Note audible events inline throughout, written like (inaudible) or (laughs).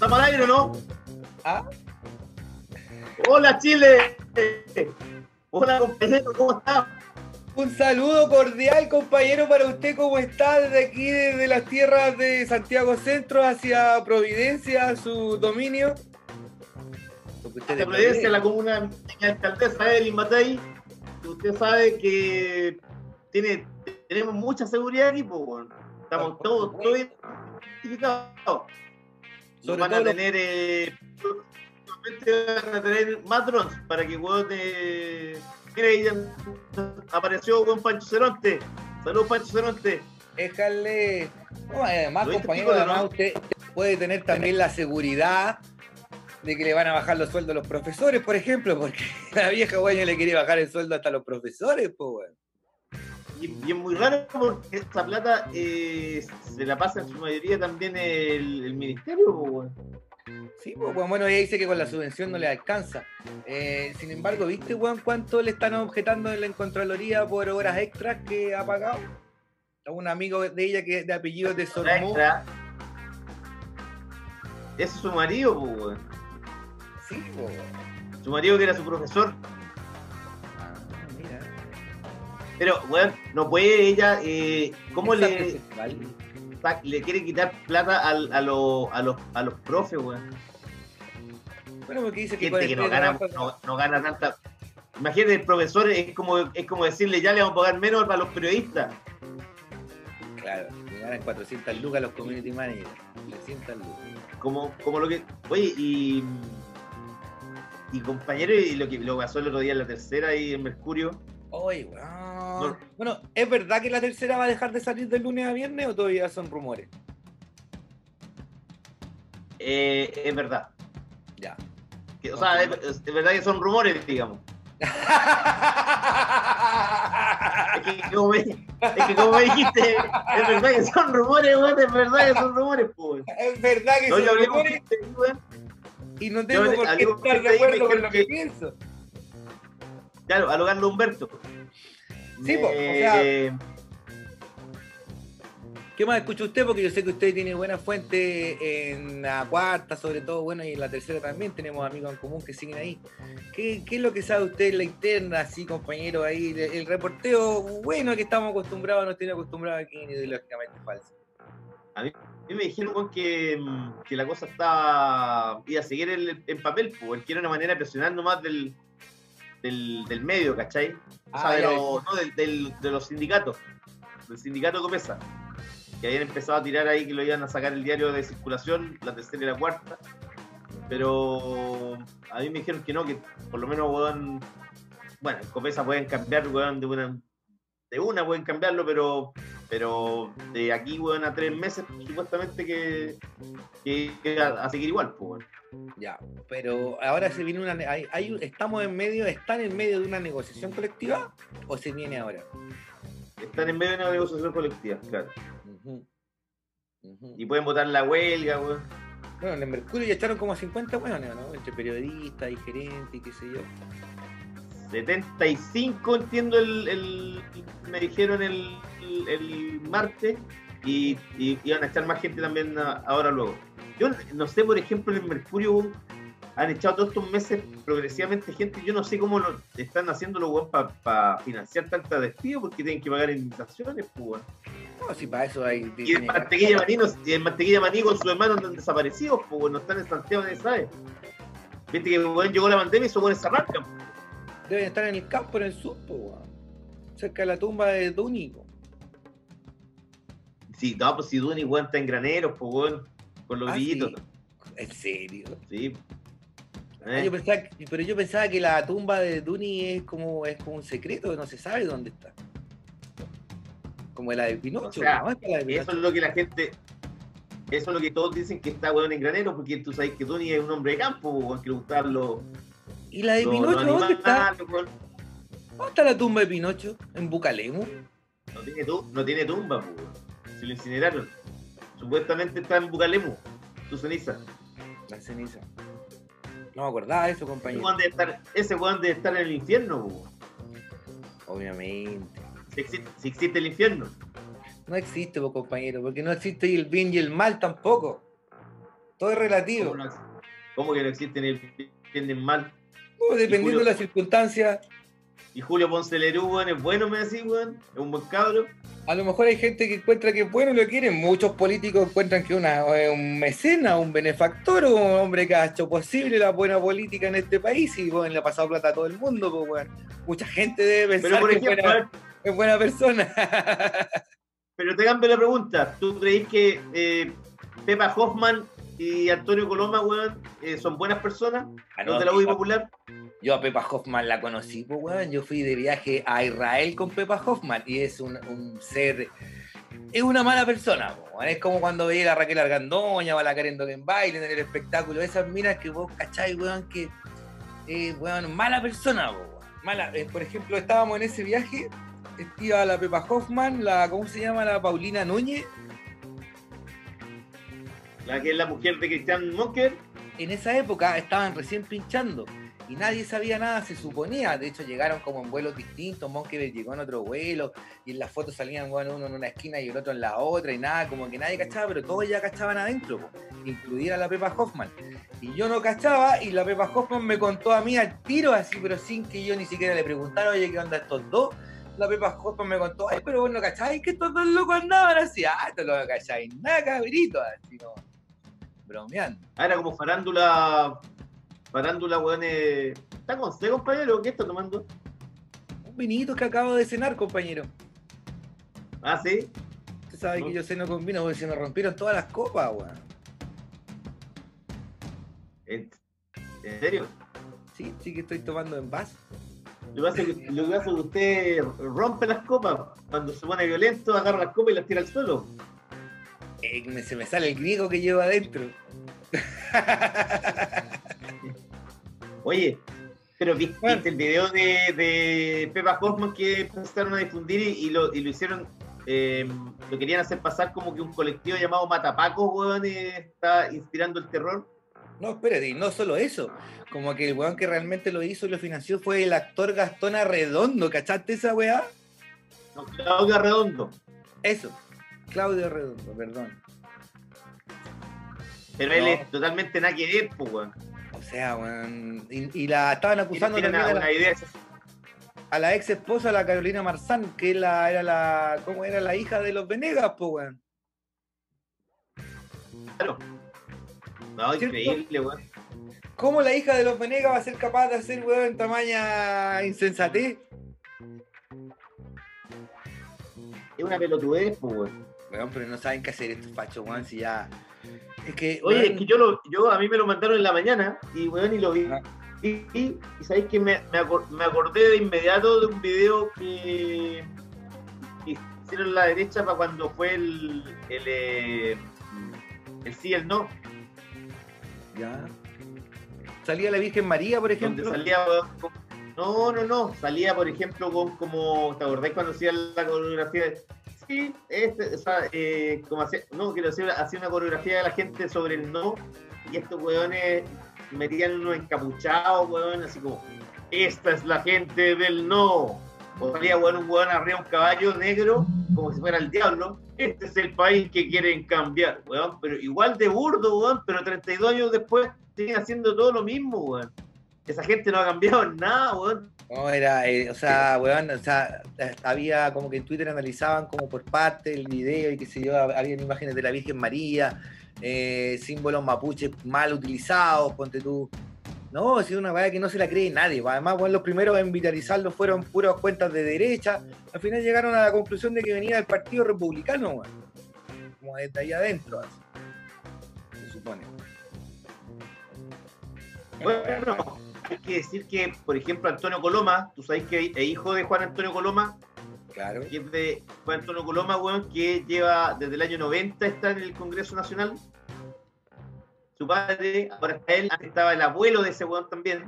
¿Estamos al aire o no? ¿Ah? Hola Chile. Hola compañero, ¿cómo estás? Un saludo cordial, compañero, para usted. ¿Cómo está desde aquí, desde las tierras de Santiago Centro hacia Providencia, su dominio? Providencia, la comuna de mi alcaldesa Evelyn Matei. Usted sabe que tiene, tenemos mucha seguridad aquí, pues, bueno. Estamos todos, todos identificados. Sobre van todo a los- tener, eh, próximamente van a tener más drones para que weón de. Mira, ahí ya apareció con Pancho Ceronte. Saludos, Pancho Ceronte. Déjale. No, además, compañero, identifico, además ¿no? usted puede tener también la seguridad de que le van a bajar los sueldos a los profesores, por ejemplo, porque (laughs) la vieja güey le quería bajar el sueldo hasta a los profesores, pues, weón. Y, y es muy raro porque esta plata eh, se la pasa en su mayoría también el, el ministerio. Sí, pues, bueno, ella dice que con la subvención no le alcanza. Eh, sin embargo, ¿viste, weón, cuánto le están objetando en la Contraloría por horas extras que ha pagado? A un amigo de ella que de apellido de. Ese es su marido, weón. Sí, weón. su marido que era su profesor. Pero, weón, no puede ella. Eh, ¿Cómo le, le quiere quitar plata al- a, los- a, los, a los profes, weón? Bueno, porque dice que Gente no gana, no, no gana tanta. Imagínate, el profesor es como, es como decirle ya le vamos a pagar menos para los periodistas. Claro, le ganan 400 lucas los community managers. 300 lucas. Como, como lo que. Oye, y. Y compañero, y lo que lo pasó el otro día en la tercera y en Mercurio. Oye. No. Bueno, ¿es verdad que la tercera va a dejar de salir de lunes a viernes o todavía son rumores? eh, es verdad. Ya. Que, o sea, es, es- es verdad que son rumores, digamos. (laughs) Es que como me, es que como me dijiste, es verdad que son rumores, weón, es verdad que son rumores, pues. es verdad que No, son hablé con rumores gente, y no tengo yo por qué estar de acuerdo con lo que que- pienso. Claro, a lo Carlos Humberto. Sí, po, o sea- Eh, ¿Qué más escucha usted? Porque yo sé que usted tiene buena fuente en la cuarta, sobre todo, bueno, y en la tercera también tenemos amigos en común que siguen ahí. ¿Qué, qué es lo que sabe usted en la interna, así, compañero, ahí? El, el reporteo bueno que estamos acostumbrados, nos tiene acostumbrados aquí en Ideológicamente Falso. a mí me dijeron que, que la cosa estaba iba a seguir en, en papel, pues, que era una manera de presionar nomás del, del, del medio, ¿cachai? O sea, Ah, de, los, no, del- del- de los sindicatos, del sindicato Copesa, que habían empezado a tirar ahí que lo iban a sacar el diario de circulación, la tercera y la cuarta, pero a mí me dijeron que no, que por lo menos, weón, bueno, en Copesa pueden cambiar, weón, de una, de una pueden cambiarlo, pero pero de aquí, weón, a tres meses, supuestamente que, que, que a, a seguir igual, pues, weón. Ya, pero ahora se viene una. hay- estamos en medio, ¿están en medio de una negociación colectiva o se viene ahora? Están en medio de una negociación colectiva, claro. Y pueden votar la huelga, weón. Bueno, en el Mercurio ya echaron como 50 weones, ¿no? Entre periodistas y gerentes y qué sé yo. 75 entiendo el, el- me dijeron el, el, el martes y, y iban a echar más gente también a- ahora luego. Yo no sé, por ejemplo, en el Mercurio han echado todos estos meses progresivamente gente. Yo no sé cómo lo están haciendo los para financiar tanta despido porque tienen que pagar indemnizaciones, pues. No, si para eso hay. Y en Mantequilla Maní, no- y en Mantequilla Maní con sus hermanos están desaparecidos, pues, no están en Santiago, nadie sabe. Viste que weón, llegó la pandemia y esos se arrancan. Deben estar en el campo, en el sur, weón. Cerca de la tumba de Duni, po. Sí, no, pues si Duni, weón, está en graneros, pues weón, con los Ah, brillitos. sí. En serio. Sí. Ah, Eh, yo pensaba que- pero yo pensaba que la tumba de Duni es como, es como un secreto, no se sabe dónde está. Como la de Pinocho, O sea, ¿no? Es la de Eso es lo que la gente. Eso es lo que todos dicen que está weón en granero, porque tú sabes que Duni es un hombre de campo, weón, que le los, ¿Y la de los- Pinocho los dónde está? ¿Dónde está la tumba de Pinocho? ¿En Bucalemu? No tiene, no tiene tumba, pues. Se lo incineraron. Supuestamente está en Bucalemu, su ceniza. La ceniza. No me acordaba de eso, Ese compañero. weón debe estar, ese weón debe estar en el infierno, pues, weón. Obviamente. si, existe, si existe el infierno. No existe, po, compañero, porque no existe el bien y el mal tampoco. Todo es relativo. ¿Cómo, no- cómo que no existe ni el bien ni el mal? No, dependiendo de las circunstancias, Y Julio Ponce Lerú, weón, es bueno, me decís, weón. Es un buen cabro. a lo mejor hay gente que encuentra que es bueno y lo quieren. Muchos políticos encuentran que una, es un mecena, un benefactor, un hombre que ha hecho posible la buena política en este país y bueno, le ha pasado plata a todo el mundo. Pues, weón. Mucha gente debe Pero pensar por que es ejemplo, a buena, es buena persona. (laughs) pero te cambio la pregunta. ¿Tú creís que eh, Pepa Hoffman y Antonio Coloma, weón, eh, son buenas personas? Ah, ¿No no, te la voy Pepa- popular? Yo a Pepa Hoffman la conocí, pues, weón. Yo fui de viaje a Israel con Pepa Hoffman y es un, un ser. Es una mala persona, weón. Es como cuando veía a Raquel Argandoña o a la Karen Dogenbaile en el espectáculo. Esas minas que vos cacháis, weón, que. Eh, weón, mala persona, weón. Mala. Eh, por ejemplo, estábamos en ese viaje. Iba la Pepa Hoffman, la. ¿Cómo se llama? La Paulina Núñez. La que es la mujer de Cristian Monker. en esa época estaban recién pinchando y nadie sabía nada, se suponía. De hecho, llegaron como en vuelos distintos. Monkeberg llegó en otro vuelo y en las fotos salían uno en una esquina y el otro en la otra y nada, como que nadie cachaba, pero todos ya cachaban adentro, incluida la Pepa Hoffman. Y yo no cachaba y la Pepa Hoffman me contó a mí al tiro, así, pero sin que yo ni siquiera le preguntara, oye, ¿qué onda estos dos? La Pepa Hoffman me contó, ay, pero vos no cacháis que estos dos locos andaban así, ah, esto no lo cacháis, nada, cabrito, así como bromeando. Ah, era como farándula. Farándula, weón. eh, ¿Está con C, compañero? ¿Qué está tomando? Un vinito que acabo de cenar, compañero. Ah, sí. Usted sabe No. que yo ceno con vino porque se me rompieron todas las copas, weón. ¿En, serio? Sí, sí que estoy tomando en vaso. Lo que, pasa es que, lo que pasa es que usted rompe las copas. Cuando se pone violento, agarra las copas y las tira al suelo. Eh, me- se me sale el griego que llevo adentro. Oye, pero viste Bueno. el video de, de Pepa Hoffman que empezaron a difundir y, y lo, y lo hicieron, eh, lo querían hacer pasar como que un colectivo llamado Matapacos, weón, eh, está inspirando el terror. No, espérate, y no solo eso. Como que el weón que realmente lo hizo y lo financió fue el actor Gastón Arredondo. ¿Cachaste esa weá? No, Claudio Redondo. Eso. Claudio Arredondo, perdón. Pero él es totalmente nada que ver, pues, weón. O sea, weón. Y, y la estaban acusando también una, a la, idea. a la ex esposa, la Carolina Marzán, que la, era la. ¿Cómo era la hija de los Venegas, pues, weón? Claro. No, ¿Cierto? increíble, weón. ¿Cómo la hija de los Venegas va a ser capaz de hacer, weón, en tamaña insensatez? Es una pelotudez, pues, weón. Weón, pero no saben qué hacer estos fachos, weón, si ya. Es que. Oye, weón, es que yo, lo, yo a mí me lo mandaron en la mañana y weón y lo vi. Ah. Y, y, y sabéis que me, me, acor- me acordé de inmediato de un video que, que hicieron la derecha para cuando fue el, el, eh, el sí y el no, Ya. Salía la Virgen María, por donde ejemplo. salía no, no, no, salía por ejemplo con como, ¿te acordáis cuando hacía la coreografía? de- Sí, este, o sea, eh, como hacía, no, quiero decir, hacía una coreografía de la gente sobre el no y estos weones metían unos encapuchados, weón, así como, esta es la gente del no. O salía weón, un weón arriba un caballo negro, como si fuera el diablo. Este es el país que quieren cambiar, weón. Pero igual de burdo, weón, pero 32 años después siguen haciendo todo lo mismo, weón. Esa gente no ha cambiado en nada, weón. No, era, eh, o sea, weón, o sea, había como que en Twitter analizaban como por parte el video y qué sé yo, habían imágenes de la Virgen María, eh, símbolos mapuches mal utilizados, ponte tú. No, es una weá que no se la cree nadie. Además, bueno, los primeros en viralizarlo fueron puras cuentas de derecha. Al final llegaron a la conclusión de que venía del Partido Republicano, weón. Como desde ahí adentro, así. Se supone. Bueno, hay que decir que, por ejemplo, Antonio Coloma, tú sabes que es hijo de Juan Antonio Coloma, Claro. que es de Juan Antonio Coloma, weón, que lleva desde el año 90 está en el Congreso Nacional. Su padre, ahora está él, estaba el abuelo de ese weón también.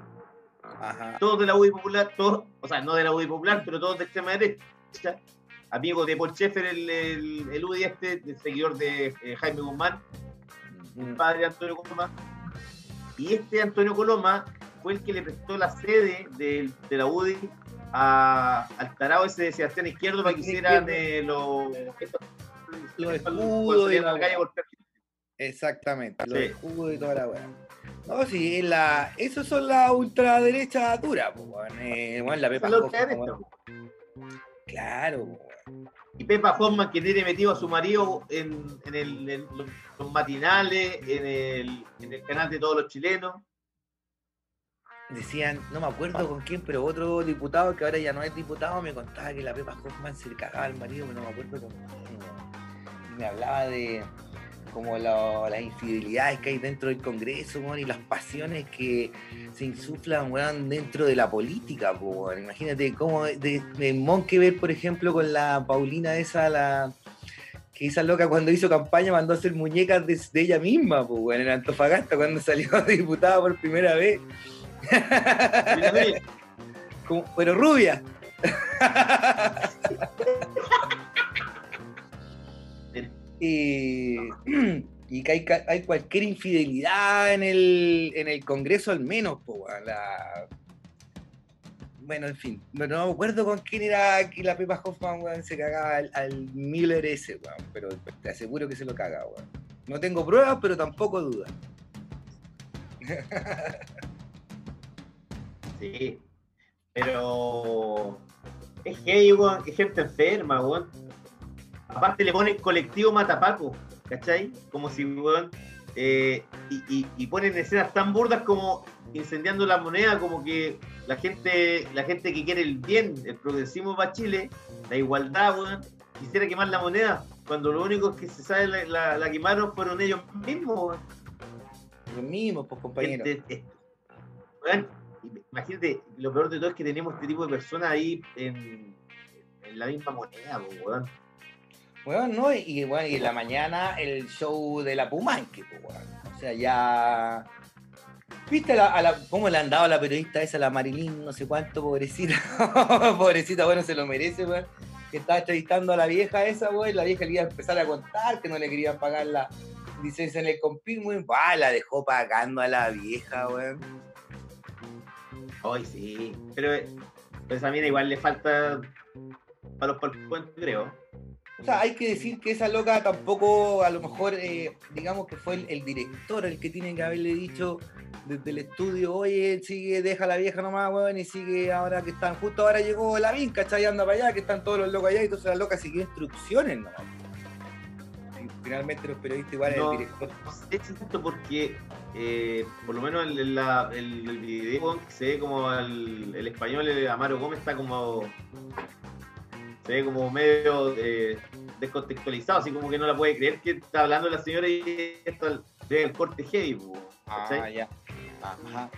Ajá. Todos de la UDI Popular, todos, o sea, no de la UDI Popular, pero todos de extrema derecha. Amigo de Paul Schaeffer, el, el, el UDI este, el seguidor de eh, Jaime Guzmán, Mm. padre de Antonio Coloma. Y este Antonio Coloma fue el que le prestó la sede de, de la UDI a, al tarado ese de Sebastián Izquierdo para que hiciera de los Los escudos y la calle. Exactamente, los Sí. escudos y toda la weá. No, sí, la, esos son la ultraderecha dura, pues, weón. Eh, weón, la Pepa. Claro, weón. Y Pepa Hoffman que tiene metido a su marido en, en el- en los, los matinales, en el, en el canal de todos los chilenos. Decían, no me acuerdo con quién, pero otro diputado que ahora ya no es diputado me contaba que la Pepa Hoffman se le cagaba al marido, pero no me acuerdo con quién. Y me hablaba de como la- las infidelidades que hay dentro del Congreso, y las pasiones que se insuflan, dentro de la política, po, weón. Imagínate cómo de, de Monkever, por ejemplo, con la Paulina esa, la que esa loca cuando hizo campaña mandó a hacer muñecas de, de ella misma, pues, en Antofagasta cuando salió (laughs) diputada por primera vez. Como- pero rubia. (laughs) y, y que hay, hay cualquier infidelidad en el, en el Congreso al menos, po, la- bueno, en fin, no, no me acuerdo con quién era que la Pepa Hoffman, weón, se cagaba al, al Miller ese, weón, pero te aseguro que se lo caga, weón. No tengo pruebas, pero tampoco dudas. (laughs) Sí. Pero es gay, weón, es gente enferma, weón. Aparte le ponen colectivo matapaco, ¿cachai? Como si, weón, eh, y, y- y ponen escenas tan burdas como incendiando la moneda, como que la gente, la gente que quiere el bien, el progresismo para Chile, la igualdad, weón, quisiera quemar la moneda, cuando lo único que se sabe la, la- la quemaron fueron ellos mismos, weón. Los mismos, pues, compañeros. Este, este, weón, imagínate, lo peor de todo es que tenemos este tipo de personas ahí en, la misma moneda, weón. Bueno, no, y bueno, y en la mañana el show de la Pumanque, pues, weón. O sea, ya. ¿Viste la, cómo le han dado a la periodista esa, la Marilyn, no sé cuánto, pobrecita? (laughs) pobrecita, bueno, se lo merece, weón. Que estaba entrevistando a la vieja esa, weón. La vieja le iba a empezar a contar que no le querían pagar la licencia en el compil, weón. Ah, la dejó pagando a la vieja, weón. Ay, sí. Pero, pero también igual le falta para los palpuentes, creo. O sea, hay que decir que esa loca tampoco, a lo mejor, eh, digamos que fue el, director el que tiene que haberle dicho desde el estudio, oye, sigue, deja a la vieja nomás, weón, y sigue ahora que están, justo ahora llegó la vinca, ¿cachai? Anda para allá, que están todos los locos allá, y entonces la loca siguió instrucciones nomás. Finalmente los periodistas igual No. el director. No sé si es esto porque, eh, por lo menos en, la- el, el video que se ve como el, el español, el Amaro Gómez, está como. Se ve como medio eh, descontextualizado, así como que no la puede creer que está hablando la señora y esto ve el corte heavy, Ah, ya. Ajá.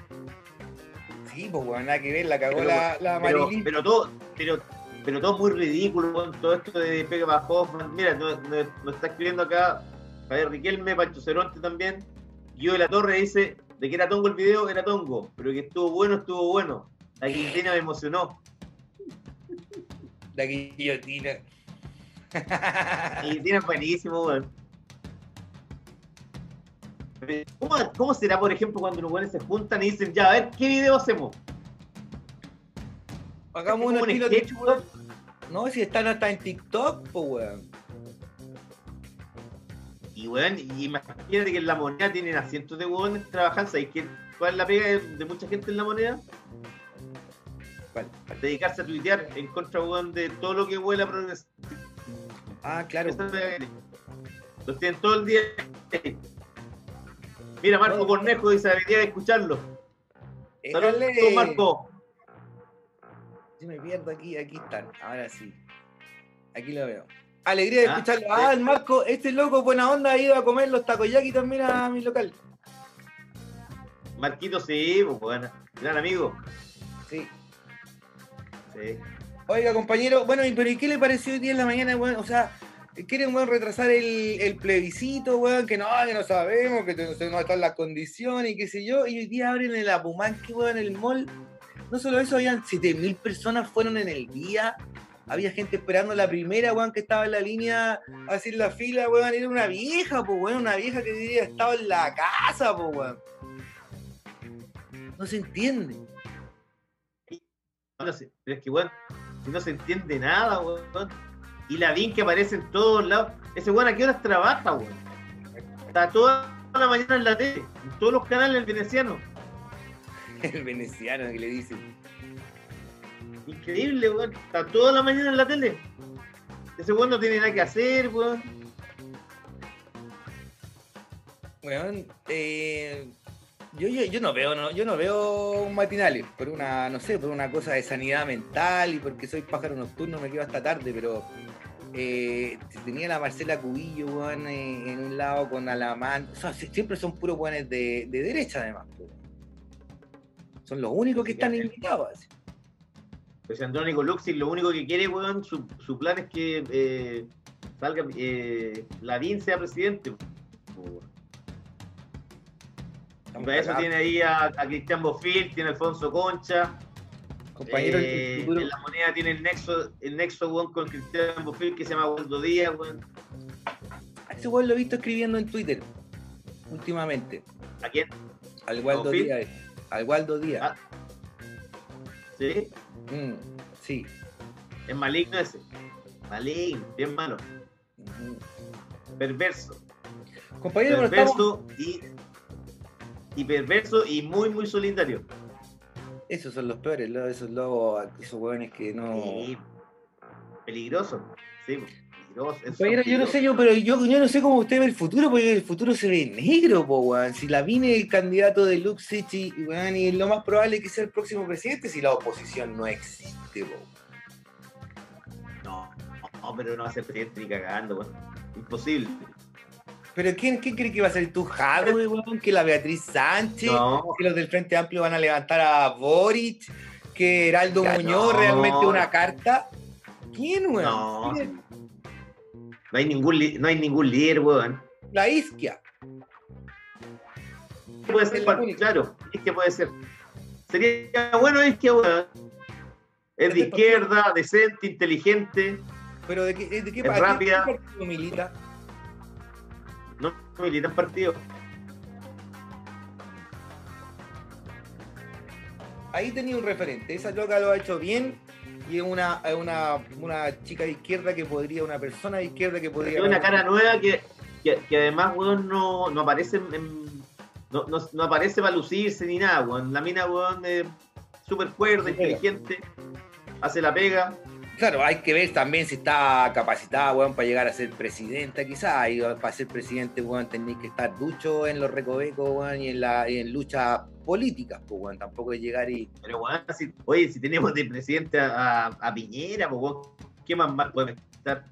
Sí, pues nada que ver, la cagó Pero- la, la pero, pero todo, pero, pero todo muy ridículo, weón, todo esto de Pega para Hoffman. Mira, nos, nos- nos está escribiendo acá Javier Riquelme, Pancho Ceronte también. Guido de la Torre dice de que era tongo el video, era tongo, pero que estuvo bueno, estuvo bueno. La Quintina me emocionó. La guillotina. La Quintina es buenísimo, weón. ¿Cómo, ¿Cómo será, por ejemplo, cuando los buenos se juntan y dicen, ya, a ver, ¿qué video hacemos? Hagamos un estilo sketch, weón. No, si están hasta en TikTok, pues weón. Y weón, y imagínate que en la moneda tienen a cientos de huevones trabajando. ¿Sabes qué? cuál es la pega de, de mucha gente en la moneda? ¿Cuál? Dedicarse a tuitear en contra weón, de todo lo que huele a progreso. Ah, claro. Los tienen todo el día. Mira, Marco. Cornejo dice, debería de escucharlo. Saludos, Déjale. Marco. Me pierdo aquí, aquí están. Ahora sí. Aquí lo veo. Alegría de Ah, escucharlo. Ah, el Marco, este loco buena onda ha ido a comer los takoyaki también a mi local. Marquito, sí, pues bueno, gran amigo. Sí. Sí. Oiga, compañero, bueno, pero ¿y qué le pareció hoy día en la mañana, weón? O sea, quieren, weón, retrasar el, el plebiscito, weón, que no, que no sabemos, que no, no están las condiciones y qué sé yo. Y hoy día abren el Apumanque, weón, el mall. No solo eso, habían 7000 personas fueron en el día. Había gente esperando la primera, weón, que estaba en la línea, así en la fila, weón. Era una vieja, pues, weón, una vieja que diría estaba en la casa, pues, weón. No se entiende. No sé, pero es que, weón, no se entiende nada, weón. Y la DIN que aparece en todos lados. Ese weón, ¿a qué horas trabaja, weón? Está toda la mañana en la tele, en todos los canales venecianos. El veneciano que le dicen. Increíble, weón. Está toda la mañana en la tele. Ese weón no tiene nada que hacer, weón. Weón, eh, yo, yo, yo no veo, no, yo no veo un matinal por una, no sé, por una cosa de sanidad mental y porque soy pájaro nocturno me quedo hasta tarde, pero eh, tenía la Marcela Cubillo, weón, eh, en un lado con Alamán, o sea, si- siempre son puros weones de, de derecha además, po. Son los únicos que están invitados. así. Pues Andrónico Luxi lo único que quiere, weón, su, su plan es que eh, salga, eh, Lavín sea presidente. Y para eso tiene ahí a, a Cristian Bofil, tiene a Alfonso Concha. Compañero, eh, en la moneda tiene el nexo, el nexo weón, con Cristian Bofil que se llama Waldo Díaz, weón. a ese weón lo he visto escribiendo en Twitter últimamente, ¿A quién? al Waldo. Díaz, al Waldo Díaz. Ah. ¿Sí? Mm, sí. Es maligno ese. Maligno, bien malo. Ujú. Perverso. Compañero, estamos- Perverso y, y perverso y muy, muy solitario. Esos son los peores, esos lobos, esos hueones que no. Sí. Peligroso. Sí, Compañero, yo no sé, yo, pero yo, yo no sé cómo usted ve el futuro, porque el futuro se ve negro, po, weón. Si la vine el candidato de Luxich y, y, weón, y lo más probable es que sea el próximo presidente si la oposición no existe, po. No, no, pero no va a ser presidente ni cagando, weón. Imposible. Pero ¿quién, quién cree que va a ser tu Jadwe, weón? Que la Beatriz Sánchez, No, que los del Frente Amplio van a levantar a Boric, que Heraldo Ya, Muñoz no. realmente una carta. ¿Quién, weón? no. ¿Quién? No hay ningún, no hay ningún líder, weón. La Isquia. Puede ser, claro, es que puede ser. Sería bueno, es que, weón. Es de izquierda, decente, inteligente, Pero ¿de qué, de qué Es rápida. qué partido milita? no milita en partido. ahí tenía un referente. Esa loca lo ha hecho bien y es una, es una, una chica de izquierda que podría, una persona de izquierda que podría. Tiene una cara nueva que, que, que además, weón, no, no aparece en- no, no, no aparece para lucirse ni nada, weón. La mina, weón, es súper cuerda, inteligente, hace la pega. Claro, hay que ver también si está capacitada, weón, para llegar a ser presidenta, quizás. Y para ser presidente, weón, tenéis que estar ducho en los recovecos, weón, y en, la, y en luchas políticas, pues, weón. Tampoco es llegar y. Pero, weón, si- oye, si tenemos de presidente a, a Piñera, pues, weón, ¿qué más mal puede estar?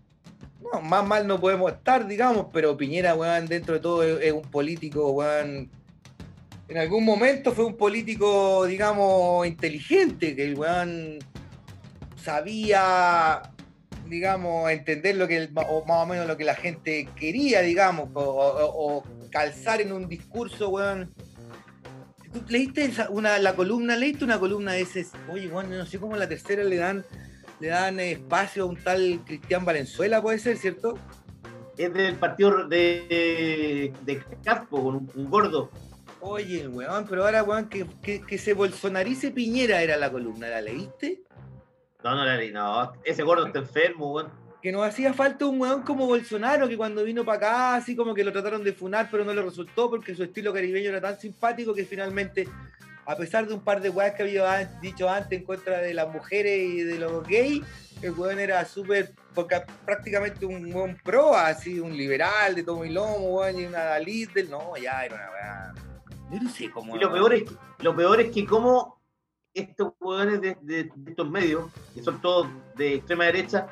No, más mal no podemos estar, digamos, pero Piñera, weón, dentro de todo es, es un político, weón. En algún momento fue un político, digamos, inteligente, que el weón sabía, digamos, entender lo que, el- o más o menos lo que la gente quería, digamos, o, o- o calzar en un discurso, weón. ¿Tú leíste una, la columna, leíste una columna de ese, oye, weón, no sé cómo en la tercera le dan le dan espacio a un tal Cristian Valenzuela, puede ser, ¿cierto? Es del partido de, de Caspo, con un, un gordo. Oye, weón, pero ahora, weón, que, que, que se bolsonarice Piñera era la columna, ¿la leíste? No, no, no, no, ese gordo está enfermo, weón. Que nos hacía falta un weón como Bolsonaro, que cuando vino para acá, así como que lo trataron de funar, pero no le resultó porque su estilo caribeño era tan simpático que finalmente, a pesar de un par de weas que había dicho antes en contra de las mujeres y de los gays, el weón era súper, porque prácticamente un weón pro, así, un liberal de tomo y lomo, weón, y una líder, no, ya era una weá Yo no sé cómo. Y lo peor es, lo peor es que como estos jugadores de, de- de estos medios, que son todos de extrema derecha,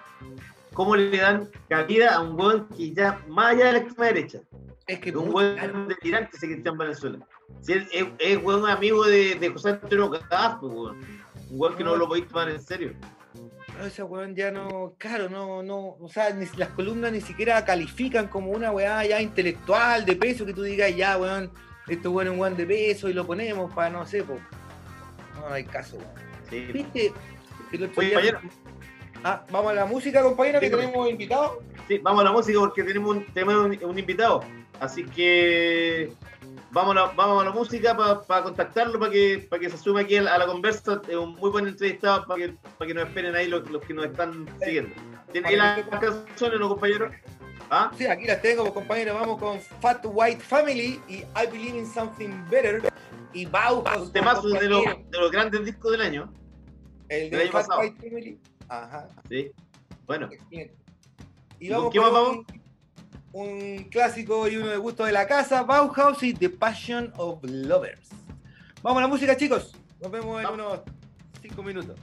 cómo le dan cabida a un hueón que ya más allá de la extrema derecha, es que un muy claro. hueón delirante ese Cristian Valenzuela. Si él es, es hueón amigo de, de José Antonio Caz, pues, un hueón que no lo podéis tomar en serio. No, ese weón ya no, claro, no, no, o sea, ni- las columnas ni siquiera califican como una weá ya intelectual, de peso, que tú digas, ya, weón, esto es un weón de peso y lo ponemos para, no sé, po. No, no hay caso, weón. Sí. ¿Viste? El otro Oye, día- compañero. Ah, vamos a la música, compañero, que tenemos invitados. Sí, vamos a la música porque tenemos un, tenemos un, un invitado. Así que vamos a la, vamos a la música para contactarlo, para que, para que se sume aquí a la, a la conversa. Es un muy buen entrevistado para que, para que nos esperen ahí los, los que nos están siguiendo. ¿Tiene ahí las canciones, no, compañero? ¿Ah? Sí, aquí las tengo, pues, compañero. Vamos con Fat White Family y I Believe in Something Better. Y Bauhaus. Un temazo de los, de los grandes discos del año. El de Fat pasado. White Family. Ajá. Sí. Bueno, Excelente. Y ¿Y con vamos qué con más un, un clásico y uno de gusto de la casa, Bauhaus y The Passion of Lovers. Vamos a la música, chicos. Nos vemos en Vamos. unos 5 minutos.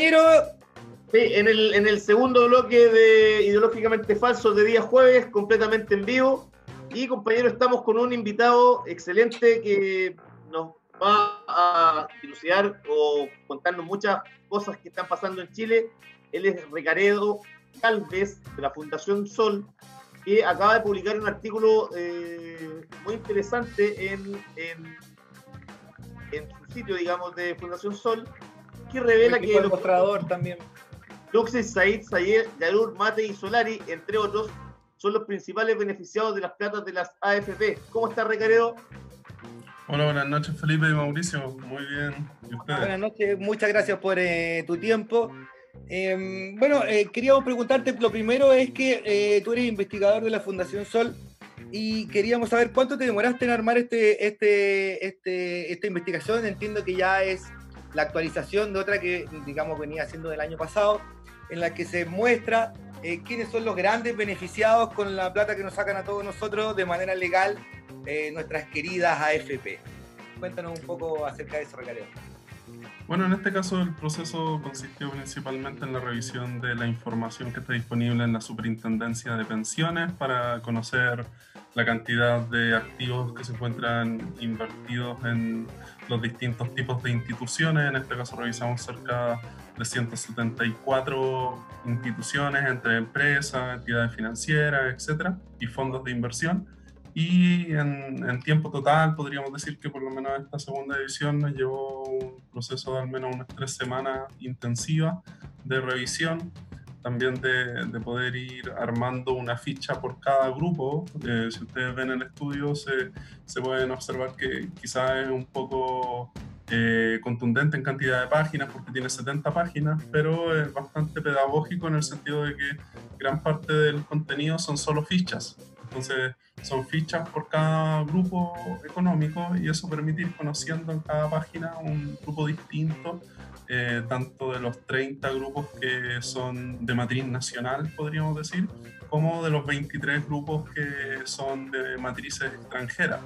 Compañeros. Sí, en el, segundo bloque de Ideológicamente Falsos de día jueves, completamente en vivo. Y compañeros, estamos con un invitado excelente que nos va a dilucidar o contarnos muchas cosas que están pasando en Chile. Él es Recaredo Calves, de la Fundación Sol, que acaba de publicar un artículo eh, muy interesante en su sitio, digamos, de Fundación Sol, que revela El que... los- mostrador también. Luxis, Said, Sayer, Yarur, Mate y Solari, entre otros, son los principales beneficiados de las platas de las AFP. ¿Cómo está Recaredo? Hola, buenas noches Felipe y Mauricio. Muy bien. ¿Y ustedes? Buenas noches, muchas gracias por eh, tu tiempo. Eh, bueno, eh, queríamos preguntarte, lo primero es que eh, tú eres investigador de la Fundación Sol y queríamos saber cuánto te demoraste en armar este, este, este, esta investigación. Entiendo que ya es la actualización de otra que, digamos, venía haciendo del año pasado, en la que se muestra eh, quiénes son los grandes beneficiados con la plata que nos sacan a todos nosotros de manera legal eh, nuestras queridas AFP. Cuéntanos un poco acerca de eso, Recareo. Bueno, en este caso el proceso consistió principalmente en la revisión de la información que está disponible en la Superintendencia de Pensiones para conocer la cantidad de activos que se encuentran invertidos en los distintos tipos de instituciones. En este caso revisamos cerca de 174 instituciones entre empresas, entidades financieras, etcétera, y fondos de inversión. Y en, en, tiempo total podríamos decir que por lo menos esta segunda edición nos llevó un proceso de al menos unas tres semanas intensivas de revisión, también de, de poder ir armando una ficha por cada grupo. Eh, si ustedes ven el estudio se, se pueden observar que quizás es un poco eh, contundente en cantidad de páginas porque tiene 70 páginas, pero es bastante pedagógico en el sentido de que gran parte del contenido son solo fichas. Entonces son fichas por cada grupo económico y eso permite ir conociendo en cada página un grupo distinto, eh, tanto de los 30 grupos que son de matriz nacional, podríamos decir, como de los 23 grupos que son de matrices extranjeras.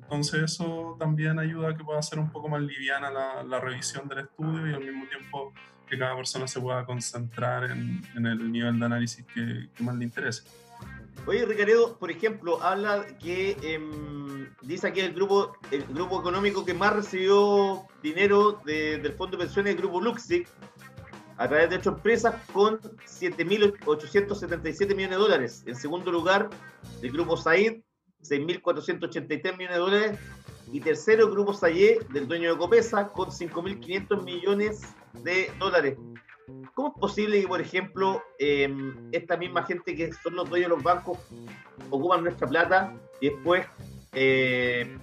Entonces eso también ayuda a que pueda ser un poco más liviana la, la revisión del estudio y al mismo tiempo que cada persona se pueda concentrar en, en el nivel de análisis que, que más le interese. Oye, Ricardo, por ejemplo, habla que eh, dice aquí el grupo, el grupo económico que más recibió dinero de, del Fondo de Pensiones, el grupo Luxic, a través de ocho empresas, con 7.877 millones de dólares. En segundo lugar, el grupo Said, 6.483 millones de dólares. Y tercero, el grupo Sayé, del dueño de Copesa, con 5.500 millones de dólares. ¿Cómo es posible que, por ejemplo, eh, esta misma gente que son los dueños de los bancos ocupan nuestra plata y después eh,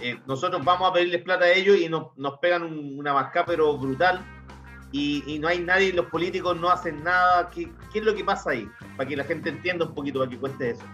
eh, nosotros vamos a pedirles plata a ellos y nos, nos pegan un, una mascada pero brutal y, y, no hay nadie, los políticos no hacen nada? ¿Qué, ¿Qué es lo que pasa ahí? Para que la gente entienda un poquito, para que cuente eso.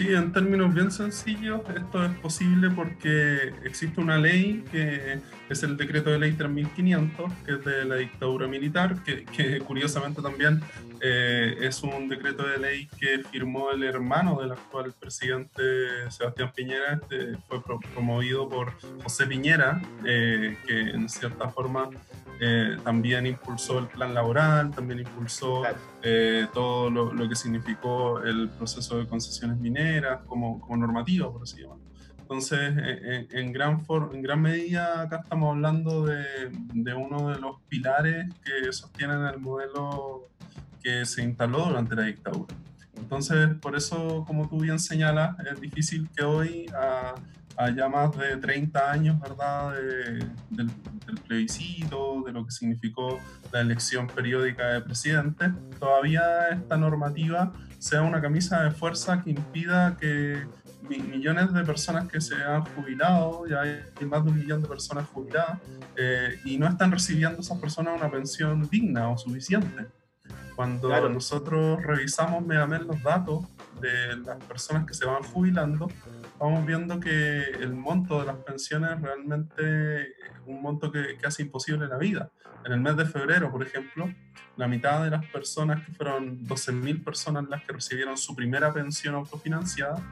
Sí, en términos bien sencillos, esto es posible porque existe una ley que es el decreto de ley 3500, que es de la dictadura militar, que, que curiosamente también eh, es un decreto de ley que firmó el hermano del actual presidente Sebastián Piñera, este fue pro promovido por José Piñera, eh, que en cierta forma eh, también impulsó el plan laboral, también impulsó eh, todo lo, lo, que significó el proceso de concesiones mineras como, como normativa, por así llamarlo. Entonces, en, en, gran for, en gran medida, acá estamos hablando de, de, uno de los pilares que sostienen el modelo que se instaló durante la dictadura. Entonces, por eso, como tú bien señalas, es difícil que hoy, a, a ya más de 30 años, ¿verdad?, de, del, del, plebiscito, de lo que significó la elección periódica de presidente, todavía esta normativa sea una camisa de fuerza que impida que millones de personas que se han jubilado, ya hay más de un millón de personas jubiladas, eh, y no están recibiendo esas personas una pensión digna o suficiente. Cuando claro. nosotros revisamos mediamente los datos de las personas que se van jubilando, vamos viendo que el monto de las pensiones realmente es un monto que, que, hace imposible la vida. En el mes de febrero, por ejemplo, la mitad de las personas, que fueron 12.000 personas las que recibieron su primera pensión autofinanciada,